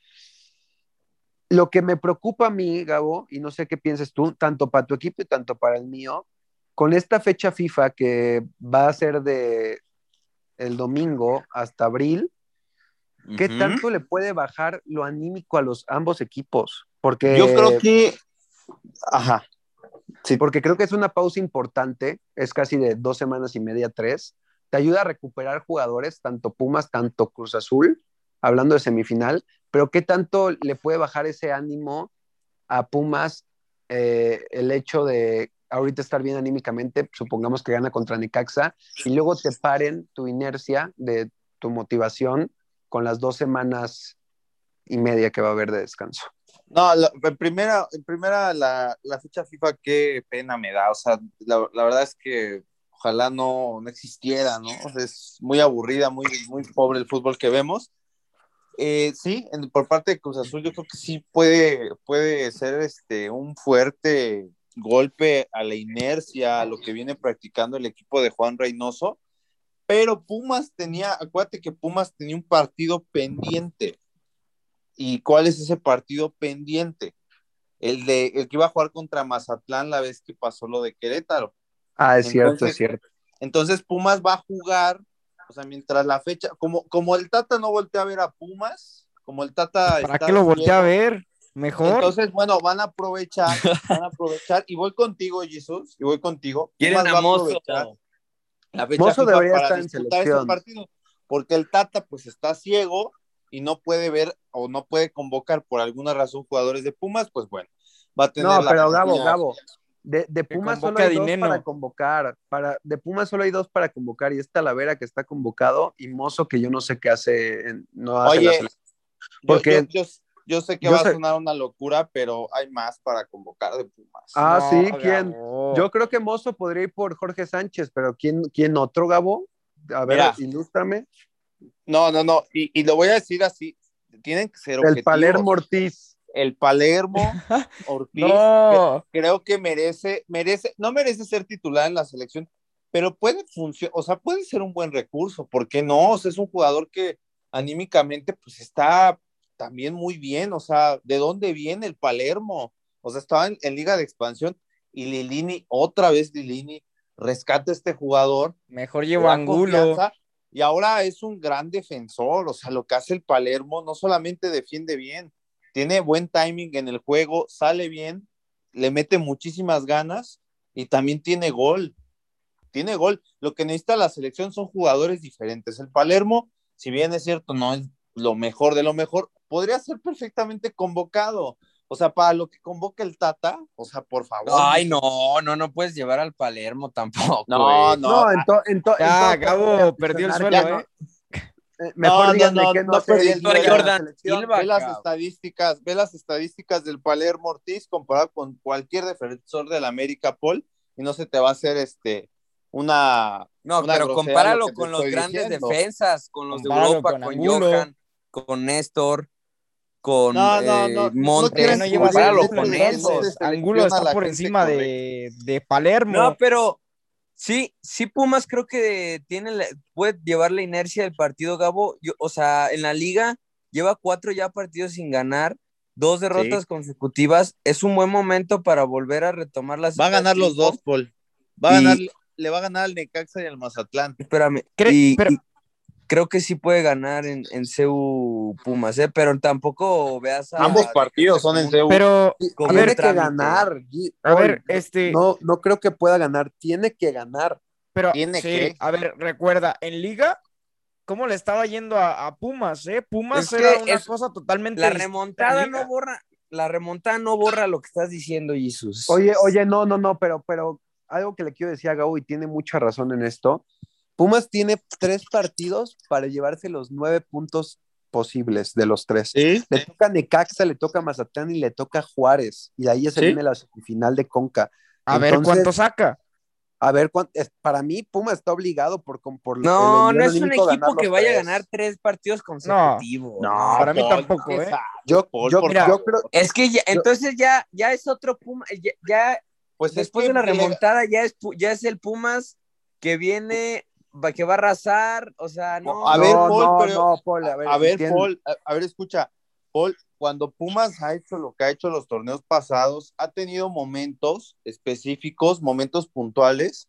Lo que me preocupa a mí, Gabo, y no sé qué pienses tú, tanto para tu equipo y tanto para el mío, con esta fecha FIFA que va a ser de el domingo hasta abril, ¿qué tanto le puede bajar lo anímico a los ambos equipos? Porque Yo creo que. Ajá. porque creo que es una pausa importante, es casi de dos semanas y media, tres. Te ayuda a recuperar jugadores, tanto Pumas, tanto Cruz Azul, hablando de semifinal, pero ¿qué tanto le puede bajar ese ánimo a Pumas eh, el hecho de ahorita estar bien anímicamente, supongamos que gana contra Necaxa, y luego te paren tu inercia de tu motivación con las dos semanas y media que va a haber de descanso? No, en primera, en primera la, la fecha FIFA, qué pena me da. O sea, la, la verdad es que ojalá no, no existiera, ¿no? Es muy aburrida, muy, muy pobre el fútbol que vemos. Eh, sí, por parte de Cruz Azul, yo creo que sí puede, puede ser este, un fuerte golpe a la inercia, a lo que viene practicando el equipo de Juan Reynoso. Pero Pumas tenía, acuérdate que Pumas tenía un partido pendiente. ¿Y cuál es ese partido pendiente? El de el que iba a jugar contra Mazatlán la vez que pasó lo de Querétaro. Ah, es cierto, Entonces, es cierto. Entonces Pumas va a jugar, o sea, mientras la fecha, como, como el Tata no voltea a ver a Pumas, como el Tata ¿Para qué lo voltea a ver? Mejor. Entonces, bueno, van a aprovechar, van a aprovechar, y voy contigo, Jesús, y voy contigo. Quieren Pumas va a Mozo. aprovechar la fecha Mozo debería para estar en disputar ese selección. partido, porque el Tata pues está ciego y no puede ver o no puede convocar por alguna razón jugadores de Pumas, pues bueno, va a tener No, la pero Gabo, Gabo, de, de Pumas solo hay dos para convocar. Para, de Pumas solo hay dos para convocar y es Talavera que está convocado y Mozo que yo no sé qué hace, en- no hace Oye, porque- yo, yo- yo sé que yo va sé- a sonar una locura, pero hay más para convocar de Pumas. Ah, No, sí, ¿quién? Gabo. Yo creo que Mozo podría ir por Jorge Sánchez, pero ¿quién, quién otro, Gabo? A ver, Mira. ilústrame. No, no, no, y, y lo voy a decir así, tienen que ser El objetivos. Palermo Ortiz. El Palermo Ortiz No. creo que merece, merece, no merece ser titular en la selección, pero puede funcionar, o sea, puede ser un buen recurso, ¿por qué no? O sea, es un jugador que anímicamente pues está también muy bien, o sea, ¿de dónde viene el Palermo? O sea, estaba en, en Liga de Expansión y Lilini, otra vez Lilini, rescata a este jugador, Mejor le llevo da Angulo. y ahora es un gran defensor, o sea, lo que hace el Palermo no solamente defiende bien, tiene buen timing en el juego, sale bien, le mete muchísimas ganas y también tiene gol. Tiene gol. Lo que necesita la selección son jugadores diferentes. El Palermo, si bien es cierto, no es lo mejor de lo mejor, podría ser perfectamente convocado. O sea, para lo que convoca el Tata, o sea, por favor. Ay, no, no, no puedes llevar al Palermo tampoco. No, güey. no, No, en to- en to- en Ya, voy a Gabo perdió el suelo, ¿eh? no- eh, Mejor No, no, no, que no, el la Jordan. Silva. ve las cabrón. estadísticas, ve las estadísticas del Palermo Ortiz comparado con cualquier defensor del América Paul y no se te va a hacer este una No, una pero compáralo lo con los grandes diciendo. defensas, con los de Europa, con. Johan, con Néstor, con No, no, eh, no, no Montes. compáralo con esos. Angulo está por encima de, de Palermo. No, pero Sí, sí, Pumas creo que tiene la- puede llevar la inercia del partido, Gabo. Yo- o sea, en la liga lleva cuatro ya partidos sin ganar, dos derrotas consecutivas. Es un buen momento para volver a retomar las. Va a ganar los dos, Paul. Va a Y- ganar, le va a ganar al Necaxa y al Mazatlán. Espérame. Y- pero- y creo que sí puede ganar en, en CU Pumas, ¿eh? Pero tampoco veas a. Ambos partidos son en CEU. Pero, tiene que ganar. A ver, este, No, no creo que pueda ganar. Tiene que ganar. pero, ¿Tiene sí, que? a ver, recuerda, en Liga, ¿cómo le estaba yendo a, a Pumas, eh? Pumas Es era una es- cosa totalmente La remontada no borra. La remontada no borra lo que estás diciendo, Jesús. Oye, oye, no, no, no, pero, pero algo que le quiero decir a Gabo y tiene mucha razón en esto. Pumas tiene tres partidos para llevarse los nueve puntos posibles de los tres. ¿Sí? Le toca Necaxa, le toca Mazatlán y le toca Juárez. Y de ahí ya se ¿Sí? viene la semifinal de Conca. A ver cuánto saca. A ver, cuán- es- para mí Puma está obligado por, por No, no es un equipo que vaya a ganar tres partidos consecutivos. No, para mí tampoco, ¿qué ¿eh? Yo, Paul? yo, Mira, yo creo, Es que ya, entonces ya, ya es otro Puma, ya, ya Pues es después que de la remontada ya es, ya es el Pumas que viene, que va a arrasar, o sea, no. A ver, no, Paul, no, pero- no, Paul, a ver, A ver. Paul, a, a ver, escucha, Paul, cuando Pumas ha hecho lo que ha hecho los torneos pasados, ha tenido momentos específicos, momentos puntuales,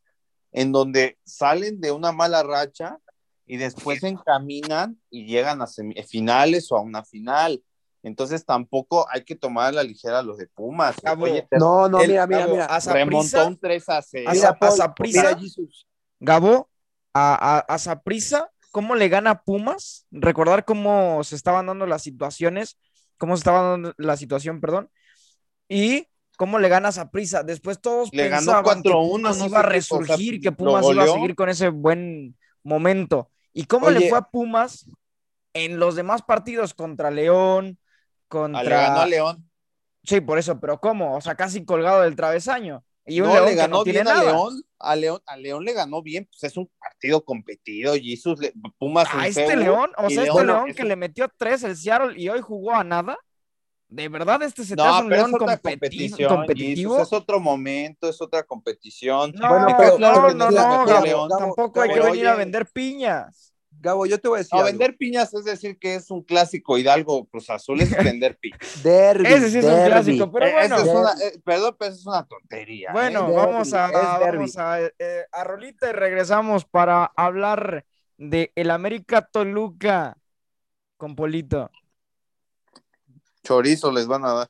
en donde salen de una mala racha y después se encaminan y llegan a semifinales o a una final. Entonces tampoco hay que tomar a la ligera los de Pumas. Cabo, Oye, No, no, El- mira, mira, mira. remontó un 3 a 0. a Mira, Paul, mira, Jesus. Gabo, a, a, a Saprissa, ¿cómo le gana Pumas? Recordar cómo se estaban dando las situaciones, cómo se estaba dando la situación, perdón, y cómo le gana a Saprissa. Después todos Le ganó pensaban que 4-1, Pumas no iba a resurgir, que Pumas iba a seguir con ese buen momento. ¿Y cómo le fue a Pumas en los demás partidos contra León, contra... Le ganó a León. Sí, por eso, pero ¿cómo? O sea, casi colgado del travesaño. Y un no, León le que ganó no bien a. León, a León, a León le ganó bien, pues es un partido competido, Jesus, le- Pumas A en este CU, León, o sea, este León León es que le metió tres el Seattle y hoy jugó a nada. De verdad, este se te No, hace un León competición, competitivo. Jesus, es otro momento, es otra competición. No, Bueno, pero- claro no, no, no, León. Tampoco hay que venir a vender piñas. Gabo, yo te voy a decir. No, algo. vender piñas es decir que es un clásico Hidalgo Cruz Azul, es vender piñas. Derbi, Ese sí es un clásico, pero Eh, bueno. es una, eh, perdón, pero eso es una tontería. ¿eh? Bueno, derbi, vamos a, vamos a, eh, a Rolita y regresamos para hablar de el América Toluca con Polito. Chorizo les van a dar.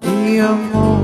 Mi amor,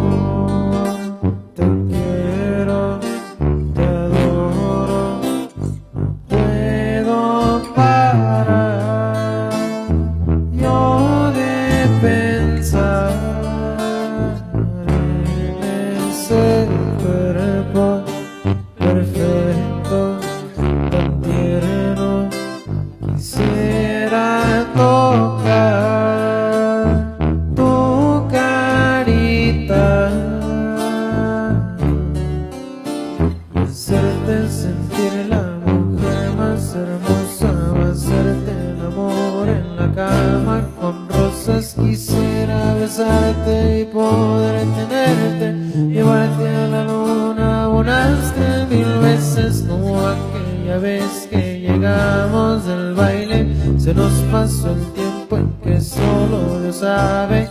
vez que llegamos del baile se nos pasó el tiempo en que solo Dios sabe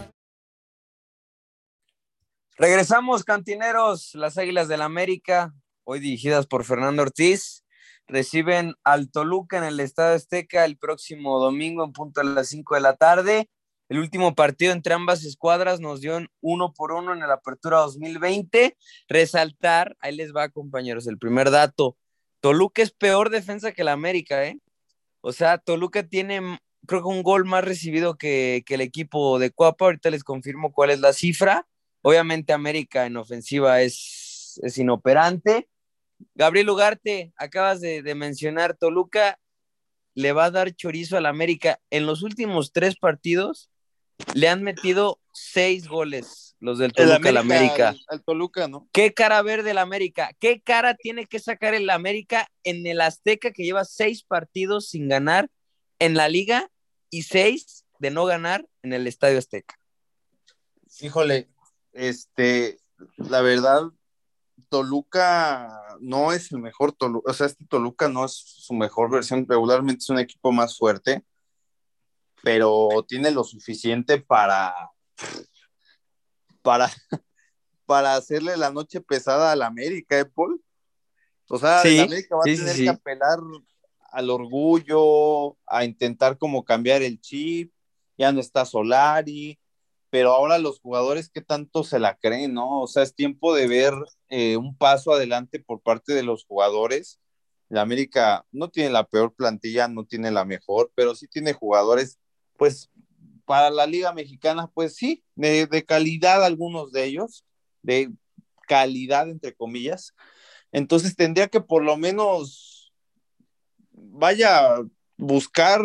Regresamos, cantineros, las Águilas del América, hoy dirigidas por Fernando Ortiz, reciben al Toluca en el Estadio Azteca el próximo domingo en punto a las 5 de la tarde. El último partido entre ambas escuadras nos dio uno por uno en la apertura 2020. Resaltar, ahí les va, compañeros, el primer dato. Toluca es peor defensa que el América, ¿eh? O sea, Toluca tiene, creo que un gol más recibido que, el equipo de Cuapa. Ahorita les confirmo cuál es la cifra. Obviamente América en ofensiva es, es inoperante. Gabriel Ugarte, acabas de, de mencionar, Toluca le va a dar chorizo al América. En los últimos tres partidos le han metido seis goles los del El Toluca al América. Al, al Toluca, ¿no? ¿Qué cara verde el América? ¿Qué cara tiene que sacar el América en el Azteca que lleva seis partidos sin ganar en la liga y seis de no ganar en el Estadio Azteca? Híjole, este, la verdad, Toluca no es el mejor Toluca, o sea, este Toluca no es su mejor versión, regularmente es un equipo más fuerte, pero tiene lo suficiente para, para, para hacerle la noche pesada al América, ¿eh, Paul? O sea, Sí, el América va a sí, tener sí. que apelar al orgullo, a intentar como cambiar el chip, ya no está Solari, pero ahora los jugadores qué tanto se la creen, ¿no? O sea, es tiempo de ver eh, un paso adelante por parte de los jugadores. La América no tiene la peor plantilla, no tiene la mejor, pero sí tiene jugadores, pues, para la Liga Mexicana, pues sí, de, de calidad algunos de ellos, de calidad entre comillas. Entonces tendría que por lo menos vaya buscar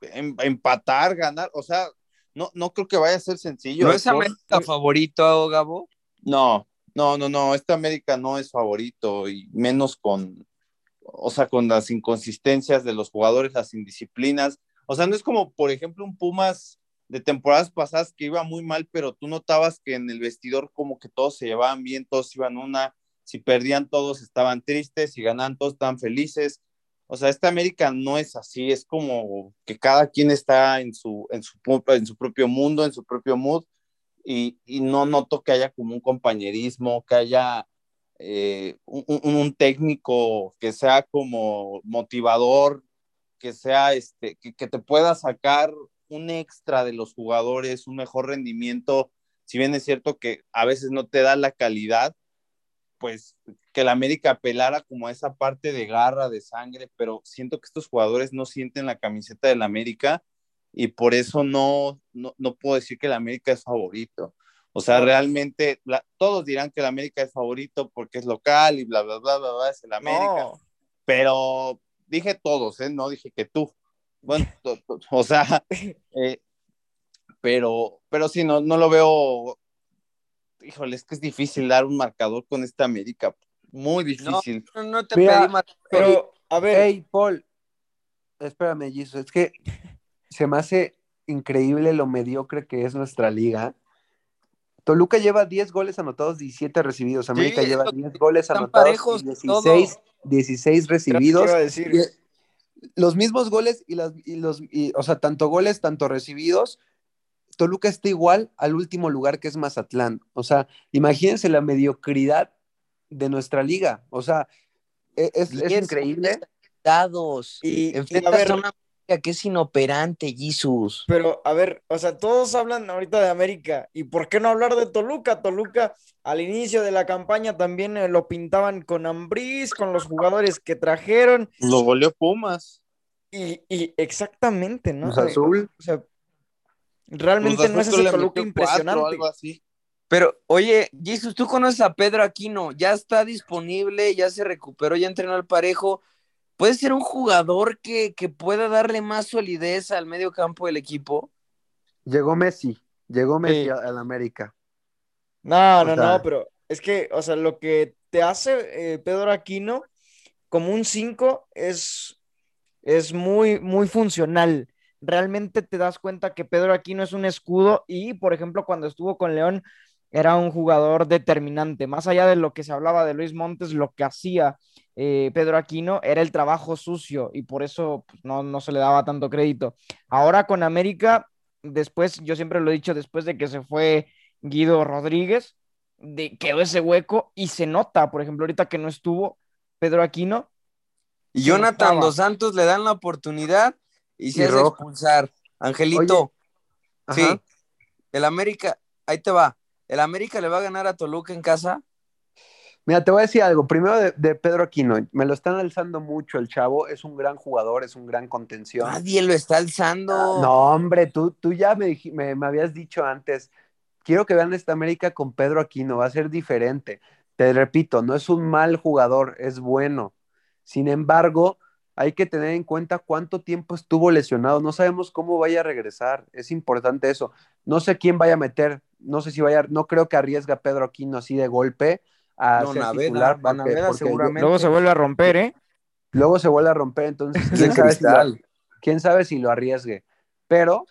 em- empatar, ganar, o sea, no, no creo que vaya a ser sencillo. ¿No ¿eh, es? América favorito, Gabo? No, no, no, no, este América no es favorito y menos con, o sea, con las inconsistencias de los jugadores, las indisciplinas. O sea, no es como, por ejemplo, un Pumas de temporadas pasadas que iba muy mal, pero tú notabas que en el vestidor como que todos se llevaban bien, todos iban una, si perdían todos estaban tristes, si ganaban todos estaban felices. O sea, este América no es así, es como que cada quien está en su, en su, en su propio mundo, en su propio mood y, y no noto que haya como un compañerismo, que haya eh, un- un técnico que sea como motivador, que sea este, que, que te pueda sacar un extra de los jugadores, un mejor rendimiento, si bien es cierto que a veces no te da la calidad, pues que la América apelara como a esa parte de garra, de sangre, pero siento que estos jugadores no sienten la camiseta del América y por eso no, no, no puedo decir que el América es favorito. O sea, realmente la- todos dirán que el América es favorito porque es local y bla, bla, bla, bla, bla, es el América. No, Pero dije todos, ¿eh? No dije que tú. Bueno, o sea, eh, pero, pero sí, no, no lo veo. Híjole, es que es difícil dar un marcador con esta América. Muy difícil. No, no te Mira, pedí más. pero a ver, Hey, Paul, espérame, Jesus, es que se me hace increíble lo mediocre que es nuestra liga. Toluca lleva 10 goles anotados, 17 recibidos. América lleva lo que- 10 goles anotados, parejos y 16, 16 ¿qué recibidos. iba a decir? Y los mismos goles y, las, y los, y, o sea, tanto goles, tanto recibidos. Toluca está igual al último lugar que es Mazatlán. O sea, imagínense la mediocridad de nuestra liga. O sea, e- es, increíble. dados. Y- y a Enfrentas ver- a una que es inoperante, Jesus. Pero, a ver, o sea, todos hablan ahorita de América. ¿Y por qué no hablar de Toluca? Toluca, al inicio de la campaña también eh, lo pintaban con Ambriz, con los jugadores que trajeron. Lo goleó Pumas. Y, y exactamente, ¿no? Cruz Azul. O sea, realmente no es ese Toluca cuatro, impresionante. algo así. Pero, oye, Jesus, tú conoces a Pedro Aquino, ya está disponible, ya se recuperó, ya entrenó al parejo. ¿Puede ser un jugador que, que pueda darle más solidez al medio campo del equipo? Llegó Messi. Llegó Messi Sí. al América. No, O no, sea- no, pero es que, o sea, lo que te hace eh, Pedro Aquino como un 5 es, es muy, muy funcional. Realmente te das cuenta que Pedro Aquino es un escudo y, por ejemplo, cuando estuvo con León, era un jugador determinante. Más allá de lo que se hablaba de Luis Montes, lo que hacía eh, Pedro Aquino era el trabajo sucio y por eso pues, no, no se le daba tanto crédito. Ahora con América, después, yo siempre lo he dicho, después de que se fue Guido Rodríguez, de, quedó ese hueco y se nota, por ejemplo, ahorita que no estuvo Pedro Aquino. Y Jonathan. Dos Santos le dan la oportunidad y se Y hace expulsar. Angelito, sí, el América, ahí te va. ¿El América le va a ganar a Toluca en casa? Mira, te voy a decir algo. Primero de, de Pedro Aquino. Me lo están alzando mucho el chavo. Es un gran jugador, es un gran contención. Nadie lo está alzando. Ah, No, hombre, tú, tú ya me, me, me habías dicho antes. Quiero que vean esta América con Pedro Aquino. Va a ser diferente. Te repito, no es un mal jugador, es bueno. Sin embargo, hay que tener en cuenta cuánto tiempo estuvo lesionado. No sabemos cómo vaya a regresar. Es importante eso. No sé quién vaya a meter. No sé si vaya. No creo que arriesgue a Pedro Aquino así de golpe a No, ser Naveda, titular. Naveda seguramente. Luego se vuelve a romper, ¿eh? luego se vuelve a romper. Entonces, quién sabe, si lo, quién sabe si lo arriesgue. Pero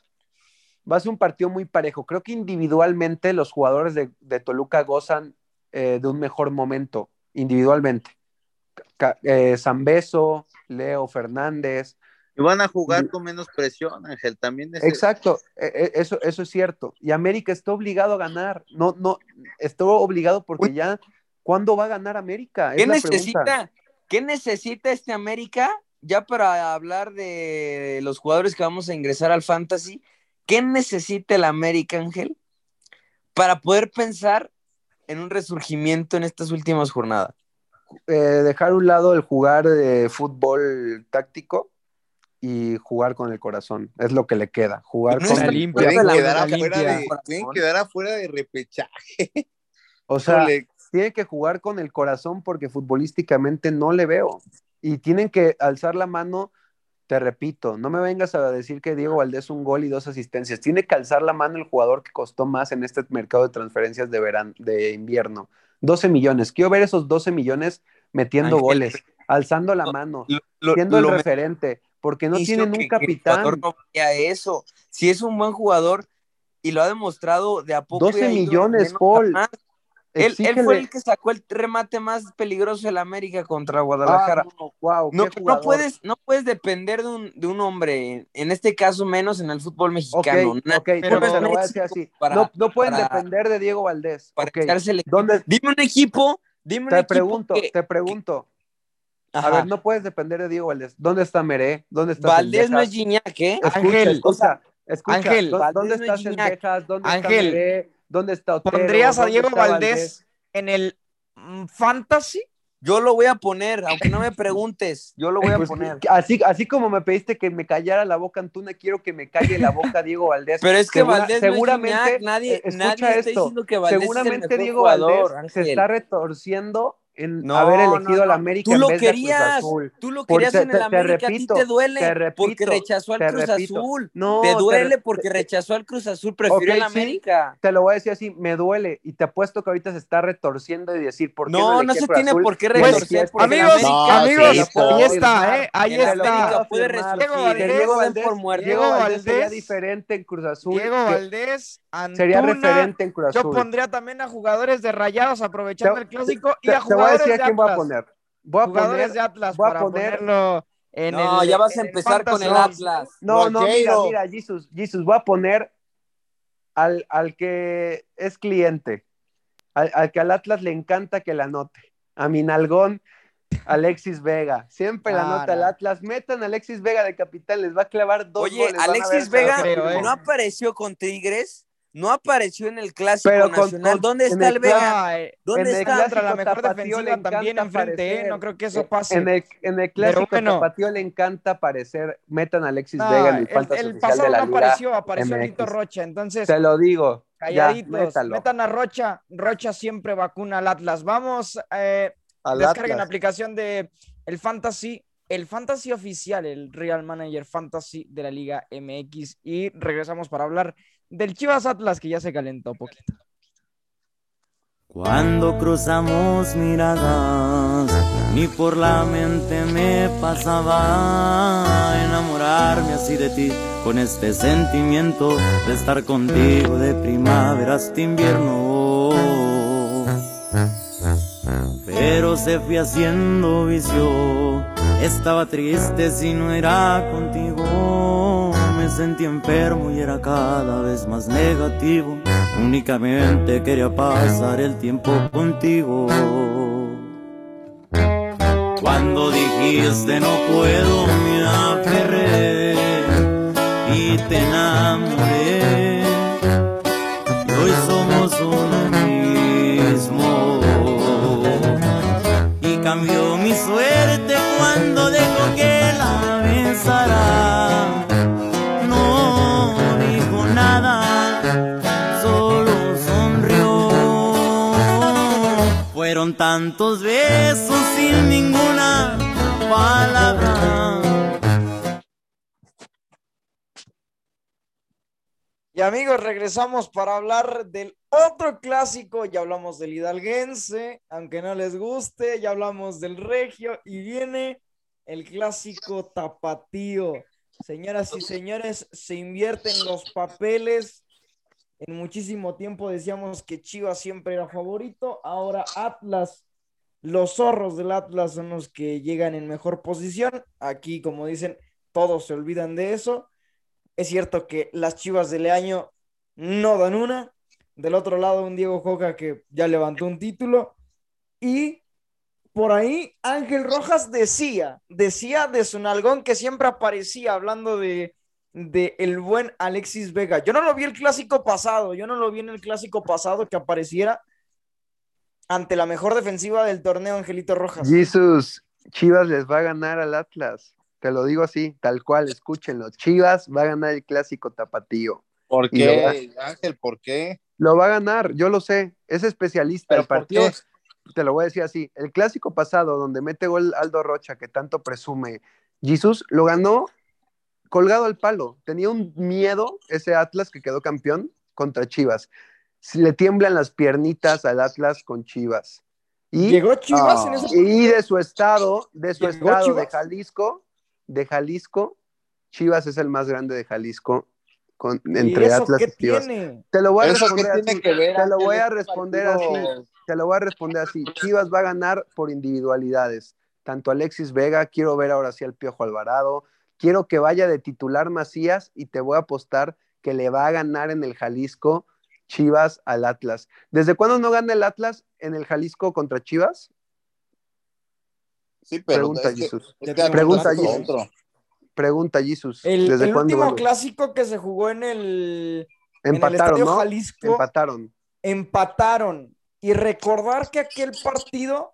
va a ser un partido muy parejo. Creo que individualmente los jugadores de, de Toluca gozan eh, de un mejor momento individualmente. Eh, Zambeso, Leo Fernández, Y van a jugar con menos presión, Ángel. También es Exacto, e- e- eso, eso es cierto. Y América está obligado a ganar. No, no, está obligado porque ya, ¿cuándo va a ganar América? Es ¿Qué la necesita, ¿Qué necesita este América? Ya para hablar de los jugadores que vamos a ingresar al Fantasy, ¿qué necesita el América, Ángel, para poder pensar en un resurgimiento en estas últimas jornadas? Eh, dejar a un lado el jugar de fútbol táctico y jugar con el corazón. Es lo que le queda. Jugar No con el limpio. pueden quedar, afuera limpia. de, pueden quedar afuera de repechaje. O sea, Híjole, tiene que jugar con el corazón porque futbolísticamente no le veo. Y tienen que alzar la mano, te repito, no me vengas a decir que Diego Valdés un gol y dos asistencias. Tiene que alzar la mano el jugador que costó más en este mercado de transferencias de, verano, de invierno. 12 millones. Quiero ver esos 12 millones metiendo goles, alzando la lo- mano, Lo- lo- siendo el lo referente, porque no tienen que- un que el capitán. jugador no vaya eso. Si es un buen jugador y lo ha demostrado de a poco. 12 y ha ido de millones, Paul. Él, fue el que sacó el remate más peligroso del América contra Ah, Guadalajara. no, wow, No, no puedes, no puedes depender de un, de un hombre, en este caso menos en el fútbol mexicano. Ok, Na- ok, pero- te lo voy a decir así. para- no, no pueden para- depender de Diego Valdés. para Ok, echarse el- ¿Dónde, Dime un equipo, dime un te equipo pregunto, que- te pregunto. Ajá. A ver, no puedes depender de Diego Valdés. ¿Dónde está Meré? ¿Dónde está Valdés no es? Gignac, ¿eh? Escucha, Ángel, escucha, escucha. Ángel, ¿Dó- Valdés ¿Dónde no está es Gignac. Sendejas? ¿Dónde Ángel, está Meré? ¿Dónde está Otero? ¿Pondrías a ¿Dónde Diego Valdés en el mm, Fantasy? Yo lo voy a poner, aunque no me preguntes, yo lo voy a Pues, poner. así, así como me pediste que me callara la boca Antuna, quiero que me calle la boca Diego Valdés. Pero es que Segura- Valdés no es seguramente, Gignac, nadie, eh, escucha nadie está esto, diciendo que Valdés Seguramente es el mejor Diego jugador, Valdés se está retorciendo en No, haber no, elegido no. al América Tú en lo vez de a Cruz querías, Azul. tú lo querías te- en te- el te América, repito, a ti te duele, te repito, porque rechazó al te Cruz repito. Azul. No, te te duele porque te- rechazó al Cruz Azul, prefirió Ok, el sí, América. Te lo voy a decir así, me duele y te apuesto que ahorita se está retorciendo y decir por qué No, no se tiene Azul por qué elegí retorcer, el Amigos, No, amigos, sí, ahí está, ¿eh? Ahí está. Puede. Diego Valdés, Diego no Valdés, sería diferente en Cruz Azul. Diego Valdés, sería referente en Cruz Yo Azul. pondría también a jugadores de Rayados aprovechando Te- el clásico y Te, a te voy a jugadores decir de a quién voy a Atlas. poner. Voy a Jugadores poner de Atlas voy a para poner- ponerlo en No, el ya vas a empezar con el. Atlas. No, no, mira, mira, Jesus, Jesus, voy a poner al, al que es cliente, al, al que al Atlas le encanta que la anote, a mi nalgón, Alexis Vega. Siempre la Ah, nota al no. Atlas. Metan a Alexis Vega de capitán, les va a clavar dos Oye, goles. Alexis Vega ¿eh? no apareció con Tigres, no apareció en el Clásico Pero con- Nacional. con- ¿Dónde está el el Vega? Eh, ¿Dónde en el está? contra la clásico mejor defensiva también encanta enfrente, ¿eh? aparecer. No creo que eso Eh, pase. En el, en el clásico bueno. tapatío le encanta aparecer. Metan a Alexis No, Vega en el el, pasado de la no liga. apareció, apareció MX. Lito Rocha. Entonces, Te lo digo. Calladitos, metan a Rocha. Rocha siempre vacuna al Atlas. Vamos, eh, Al descarguen la aplicación de el Fantasy, el Fantasy oficial, el Real Manager Fantasy de la Liga MX. Y regresamos para hablar del Chivas Atlas, que ya se calentó poquito. Cuando cruzamos miradas, ni por la mente me pasaba enamorarme así de ti, con este sentimiento de estar contigo de primavera hasta invierno. Pero se fui haciendo vicio, estaba triste si no era contigo. Sentí enfermo y era cada vez más negativo. Únicamente quería pasar el tiempo contigo. Cuando dijiste no puedo me aferré y te enamoré. Tantos besos sin ninguna palabra. Y amigos, regresamos para hablar del otro clásico. Ya hablamos del hidalguense, aunque no les guste, ya hablamos del regio y viene el clásico tapatío. Señoras y señores, se invierten los papeles. En muchísimo tiempo decíamos que Chivas siempre era favorito, ahora Atlas, los zorros del Atlas son los que llegan en mejor posición. Aquí, como dicen, todos se olvidan de eso. Es cierto que las Chivas del año no dan una. Del otro lado, un Diego Joca que ya levantó un título. Y por ahí Ángel Rojas decía, decía de su nalgón que siempre aparecía hablando de, de el buen Alexis Vega. Yo no lo vi el clásico pasado, yo no lo vi en el clásico pasado que apareciera ante la mejor defensiva del torneo, Angelito Rojas. Jesus, Chivas les va a ganar al Atlas. Te lo digo así, tal cual, escúchenlo. Chivas va a ganar el clásico tapatío. ¿Por qué, Ángel? ¿Por qué? Lo va a ganar, yo lo sé. Es especialista. ¿Pero El por partido, qué? te lo voy a decir así. El clásico pasado, donde mete gol Aldo Rocha, que tanto presume Jesus, lo ganó colgado al palo. Tenía un miedo ese Atlas que quedó campeón contra Chivas. Le tiemblan las piernitas al Atlas con Chivas. Y, Llegó Chivas en Ah. ese y de su estado, de su ¿Llegó estado de? Jalisco, de Jalisco, Chivas es el más grande de Jalisco con, ¿Y entre eso Atlas qué y Chivas. tiene? Te lo voy a ¿Eso qué responder así. Te lo voy a responder así. Te lo voy a responder así. Chivas va a ganar por individualidades. Tanto Alexis Vega, quiero ver ahora sí al Piojo Alvarado. Quiero que vaya de titular Macías y te voy a apostar que le va a ganar en el Jalisco Chivas al Atlas. ¿Desde cuándo no gana el Atlas en el Jalisco contra Chivas? Sí, pero Pregunta, es que- Jesus. es que Pregunta, otro. Pregunta. El, ¿Desde el cuándo último clásico que se jugó en el, en el Empataron. Jalisco Empataron. empataron. Y recordar que aquel partido,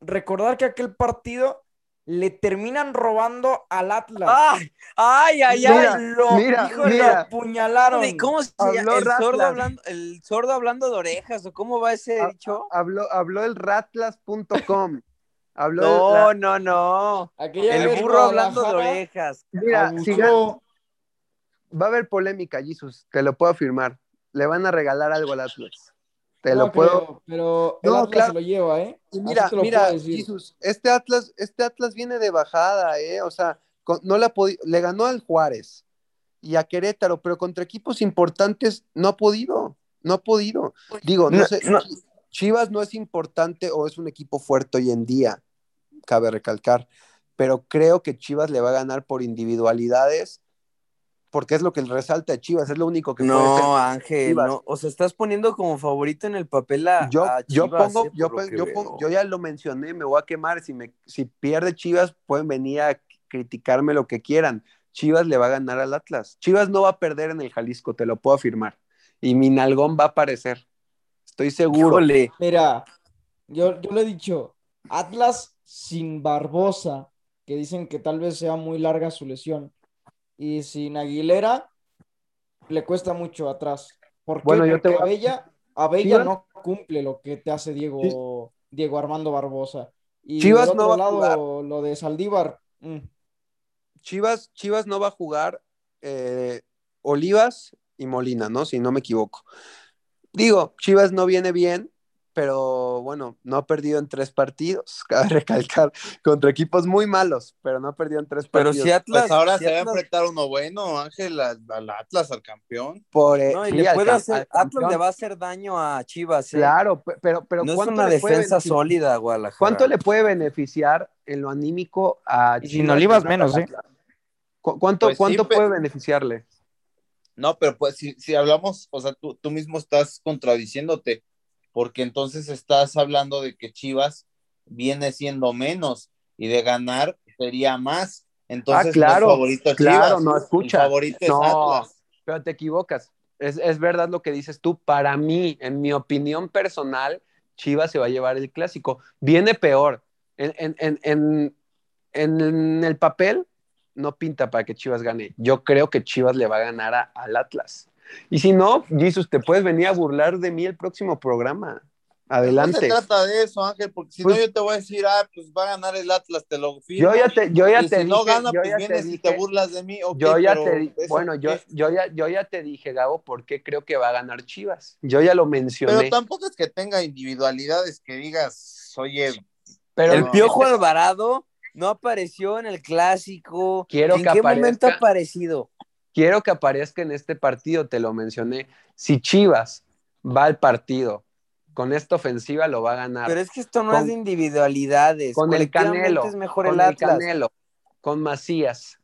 recordar que aquel partido le terminan robando al Atlas. ¡Ay! ¡Ay, ay, Mira, ay! lo, mira, mira. lo apuñalaron. ¿Cómo se Habló llama? ¿El sordo, Ratlas. hablando, ¿El sordo hablando de orejas? ¿O cómo va ese Ah, dicho? Habló, habló el ratlas.com. Habló No, el- no, no. El burro hablando de orejas. Mira, si va a haber polémica, Jesus, te lo puedo afirmar. Le van a regalar algo al Atlas. Te No lo puedo. creo, pero el No, Atlas claro. se lo lleva, ¿eh? Y mira, mira. Jesus, este Atlas, este Atlas viene de bajada, ¿eh? O sea, con- no le, ha podi- le ganó al Juárez y a Querétaro, pero contra equipos importantes no ha podido, no ha podido. Digo, no, No, sé, no. Chivas no es importante o es un equipo fuerte hoy en día, cabe recalcar, pero creo que Chivas le va a ganar por individualidades, porque es lo que resalta a Chivas, es lo único que puede No, ser. Ángel, Chivas. no. O sea, estás poniendo como favorito en el papel a, yo, a yo Chivas, pongo, eh, yo, por lo pon- que yo pongo- yo ya lo mencioné, me voy a quemar. Si, me, si pierde Chivas, pueden venir a criticarme lo que quieran. Chivas le va a ganar al Atlas. Chivas no va a perder en el Jalisco, te lo puedo afirmar. Y mi nalgón va a aparecer. Estoy seguro. Híjole. Mira, yo, yo le he dicho, Atlas sin Barbosa, que dicen que tal vez sea muy larga su lesión, y sin Aguilera, le cuesta mucho atrás. ¿Por qué? Bueno, yo te Porque voy a- Abella, Abella no cumple lo que te hace Diego, Diego Armando Barbosa. Y Chivas no va a lado, lo de Saldívar, mm, Chivas, Chivas no va a jugar eh, Olivas y Molina, ¿no? Si no me equivoco. Digo, Chivas no viene bien, pero bueno, no ha perdido en tres partidos, cabe recalcar, contra equipos muy malos, pero no ha perdido en tres Pero partidos. si Atlas. Pues ahora si se va a Atlas- enfrentar uno bueno, Ángel, al, al Atlas, al campeón. Por, eh, No, y sí, le al puede cam- hacer. al Atlas le va a hacer daño a Chivas, ¿eh? Claro, pe- pero, pero no es ¿cuánto una le puede defensa sólida, Guadalajara. ¿Cuánto le puede beneficiar en lo anímico a Y sin Chivas Olivas menos, ¿eh? Atlas? ¿Cu- ¿Cuánto, Pues cuánto puede beneficiarle? No, pero pues si, si hablamos, o sea, tú, tú mismo estás contradiciéndote, porque entonces estás hablando de que Chivas viene siendo menos y de ganar sería más. Entonces, Ah, claro, favorito es claro, Chivas, no, escucha. El favorito es No. Atlas. Pero te equivocas. Es, es verdad lo que dices tú. Para mí, en mi opinión personal, Chivas se va a llevar el clásico. Viene peor. En, en, en, en, en el papel no pinta para que Chivas gane. Yo creo que Chivas le va a ganar a- al Atlas. Y si no, Jesus, te puedes venir a burlar de mí el próximo programa. No Adelante. se trata de eso, Ángel, porque si Pues- no yo te voy a decir, ah, pues va a ganar el Atlas, te lo firmo. Yo ya te, yo ya y te si no dije- gana, yo pues ya te vienes y dije- te burlas de mí. yo ya pero te di- eso bueno, yo, yo, ya, yo ya te dije, Gabo, por qué creo que va a ganar Chivas. Yo ya lo mencioné. Pero tampoco es que tenga individualidades que digas, oye, Pero el no, Piojo Alvarado no apareció en el clásico. Quiero ¿En que qué aparezca. momento ha aparecido? Quiero que aparezca en este partido, te lo mencioné. Si Chivas va al partido con esta ofensiva, lo va a ganar. Pero es que esto no Con- es de individualidades. con el Canelo, es mejor con el. Canelo, con Macías,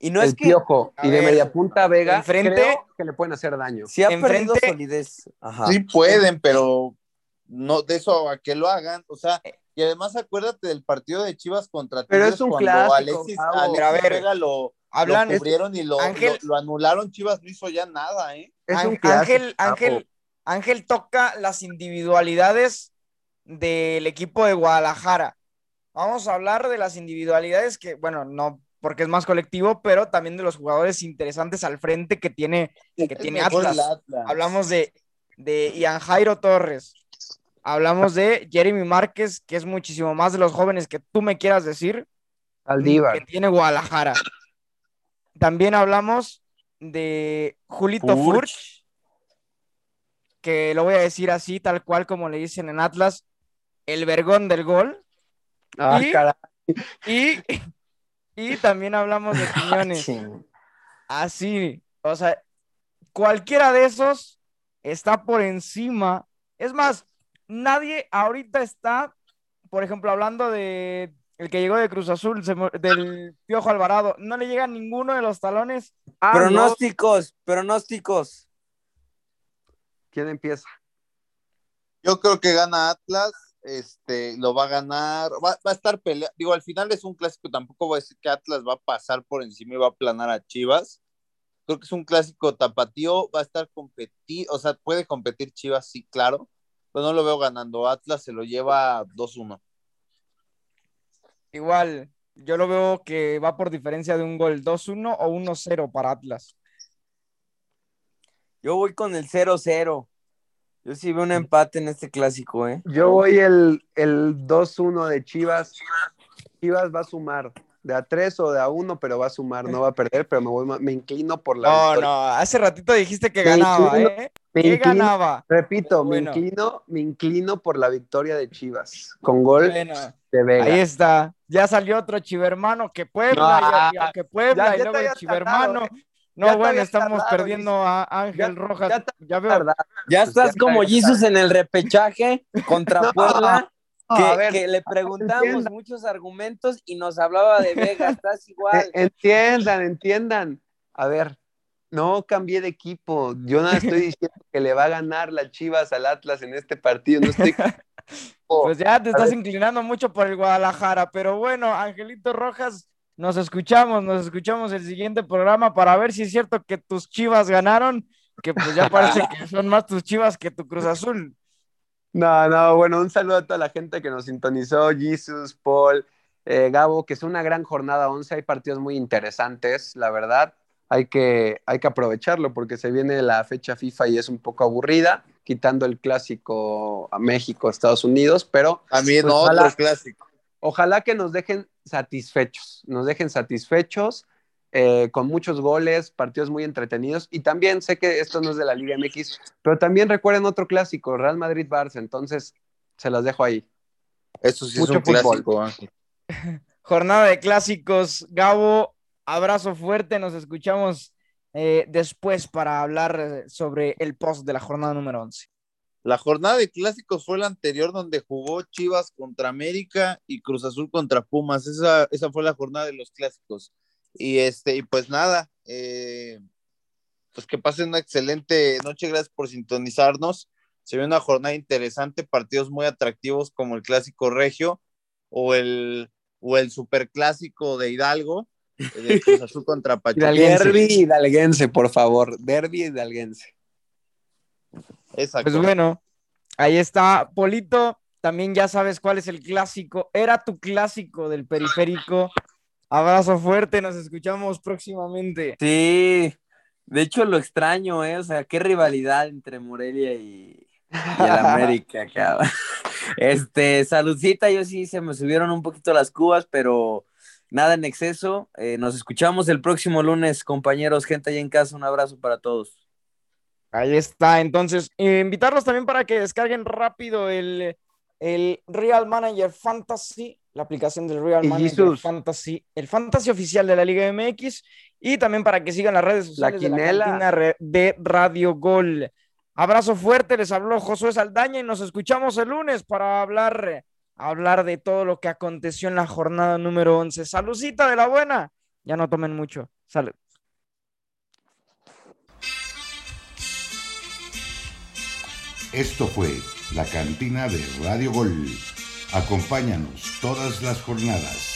Y no el es que Piojo y de ver, media punta Vega, enfrente- creo que le pueden hacer daño. sí ha enfrente- perdido solidez. Ajá. Sí pueden, pero no de eso a que lo hagan. O sea, y además acuérdate del partido de Chivas contra Pero Tigres es un cuando clásico, Alexis. Alexis a ver, Vega lo, Hablan, lo cubrieron y lo, Ángel- lo- lo anularon. Chivas no hizo ya nada, ¿eh? Es un Ángel, Ángel, Ángel, Ángel toca las individualidades del equipo de Guadalajara. Vamos a hablar de las individualidades que, bueno, no porque es más colectivo, pero también de los jugadores interesantes al frente que tiene, que tiene Atlas. Hablamos de, de Ian Jairo Torres. Hablamos de Jeremy Márquez, que es muchísimo más de los jóvenes que tú me quieras decir, Saldívar. que tiene Guadalajara. También hablamos de Julito Furch. Furch, que lo voy a decir así, tal cual como le dicen en Atlas, el vergón del gol. Ah, y- caray. Y, y también hablamos de Quiñones. Ching. Así, o sea, cualquiera de esos está por encima. Es más, nadie ahorita está, por ejemplo, hablando de el que llegó de Cruz Azul, se del Piojo Alvarado, no le llega ninguno de los talones. Ah, no. pronósticos, pronósticos. ¿Quién empieza? Yo creo que gana Atlas, este, lo va a ganar, va, va a estar pelea, digo, al final es un clásico, tampoco voy a decir que Atlas va a pasar por encima y va a aplanar a Chivas. Creo que es un clásico tapatío, va a estar competir, o sea, puede competir Chivas, sí, claro, pero no lo veo ganando. Atlas se lo lleva 2-1. Igual, yo lo veo que va por diferencia de un gol 2-1 o 1-0 para Atlas. Yo voy con el 0-0. Yo sí veo un empate en este clásico, ¿eh? Yo voy el, el 2-1 de Chivas. Chivas va a sumar de a 3 o de a 1, pero va a sumar, no va a perder, pero me, voy, me inclino por la No, victoria. no, hace ratito dijiste que Me ganaba, inclino- ¿eh? Me Que inclino- ganaba. Repito, Bueno. me inclino, me inclino por la victoria de Chivas, con gol Bueno, de Vega. ahí está. Ya salió otro chivermano que Puebla, No, y- y- que Puebla ya- y ya luego el chivermano. tardado, ¿eh? No, Ya bueno, estamos tardado, perdiendo a Ángel Ya- Rojas. ya Ya veo. Ya Pues estás ya como. Jesus en el repechaje contra No, Puebla, no, que, a ver, que le preguntamos entiendan. muchos argumentos y nos hablaba de Vega, estás Eh, igual. Entiendan, entiendan. A ver, no cambié de equipo. Yo nada estoy diciendo que le va a ganar las Chivas al Atlas en este partido. No estoy. Pues ya te estás ver. inclinando mucho por el Guadalajara, pero bueno, Angelito Rojas, nos escuchamos, nos escuchamos el siguiente programa para ver si es cierto que tus chivas ganaron, que pues ya parece que son más tus chivas que tu Cruz Azul. No, no, bueno, un saludo a toda la gente que nos sintonizó, Jesus, Paul, eh, Gabo, que es una gran jornada 11, hay partidos muy interesantes, la verdad, hay que, hay que aprovecharlo porque se viene la fecha FIFA y es un poco aburrida, quitando el clásico a México, Estados Unidos, pero También Pues otro ojalá. clásico. ojalá que nos dejen satisfechos, nos dejen satisfechos eh, con muchos goles, partidos muy entretenidos. Y también sé que esto no es de la Liga MX, pero también recuerden otro clásico, Real Madrid-Barça. Entonces, se las dejo ahí. Eso sí Mucho es un fútbol. clásico, Ángel. Jornada de clásicos, Gabo, abrazo fuerte, nos escuchamos eh, después para hablar eh, sobre el post de la jornada número 11. La jornada de clásicos fue la anterior donde jugó Chivas contra América y Cruz Azul contra Pumas. Esa, esa fue la jornada de los clásicos. Y este, y pues nada, eh, pues que pasen una excelente noche. Gracias por sintonizarnos. Se ve una jornada interesante, partidos muy atractivos como el clásico regio o el, o el superclásico de Hidalgo, de Cruz Azul contra Pachuca. Derby hidalguense, por favor. Derby hidalguense. Exacto. Pues bueno, ahí está, Polito. También ya sabes cuál es el clásico. Era tu clásico del periférico. Abrazo fuerte, nos escuchamos próximamente. Sí, de hecho lo extraño, ¿eh? O sea, qué rivalidad entre Morelia y, y el América, cabrón. Este, saludcita, yo sí se me subieron un poquito las cubas, pero nada en exceso. Eh, nos escuchamos el próximo lunes, compañeros, gente ahí en casa, un abrazo para todos. Ahí está, entonces, eh, invitarlos también para que descarguen rápido el, el Real Manager Fantasy, la aplicación del Real Y Manager Jesus. Fantasy, el Fantasy oficial de la Liga MX, y también para que sigan las redes sociales de la quinela. re- de Radio Gol. Abrazo fuerte, les habló Josué Saldaña y nos escuchamos el lunes para hablar, eh, hablar de todo lo que aconteció en la jornada número 11. Salucita de la buena. Ya no tomen mucho. Salud. Esto fue la cantina de Radio Gol. Acompáñanos todas las jornadas.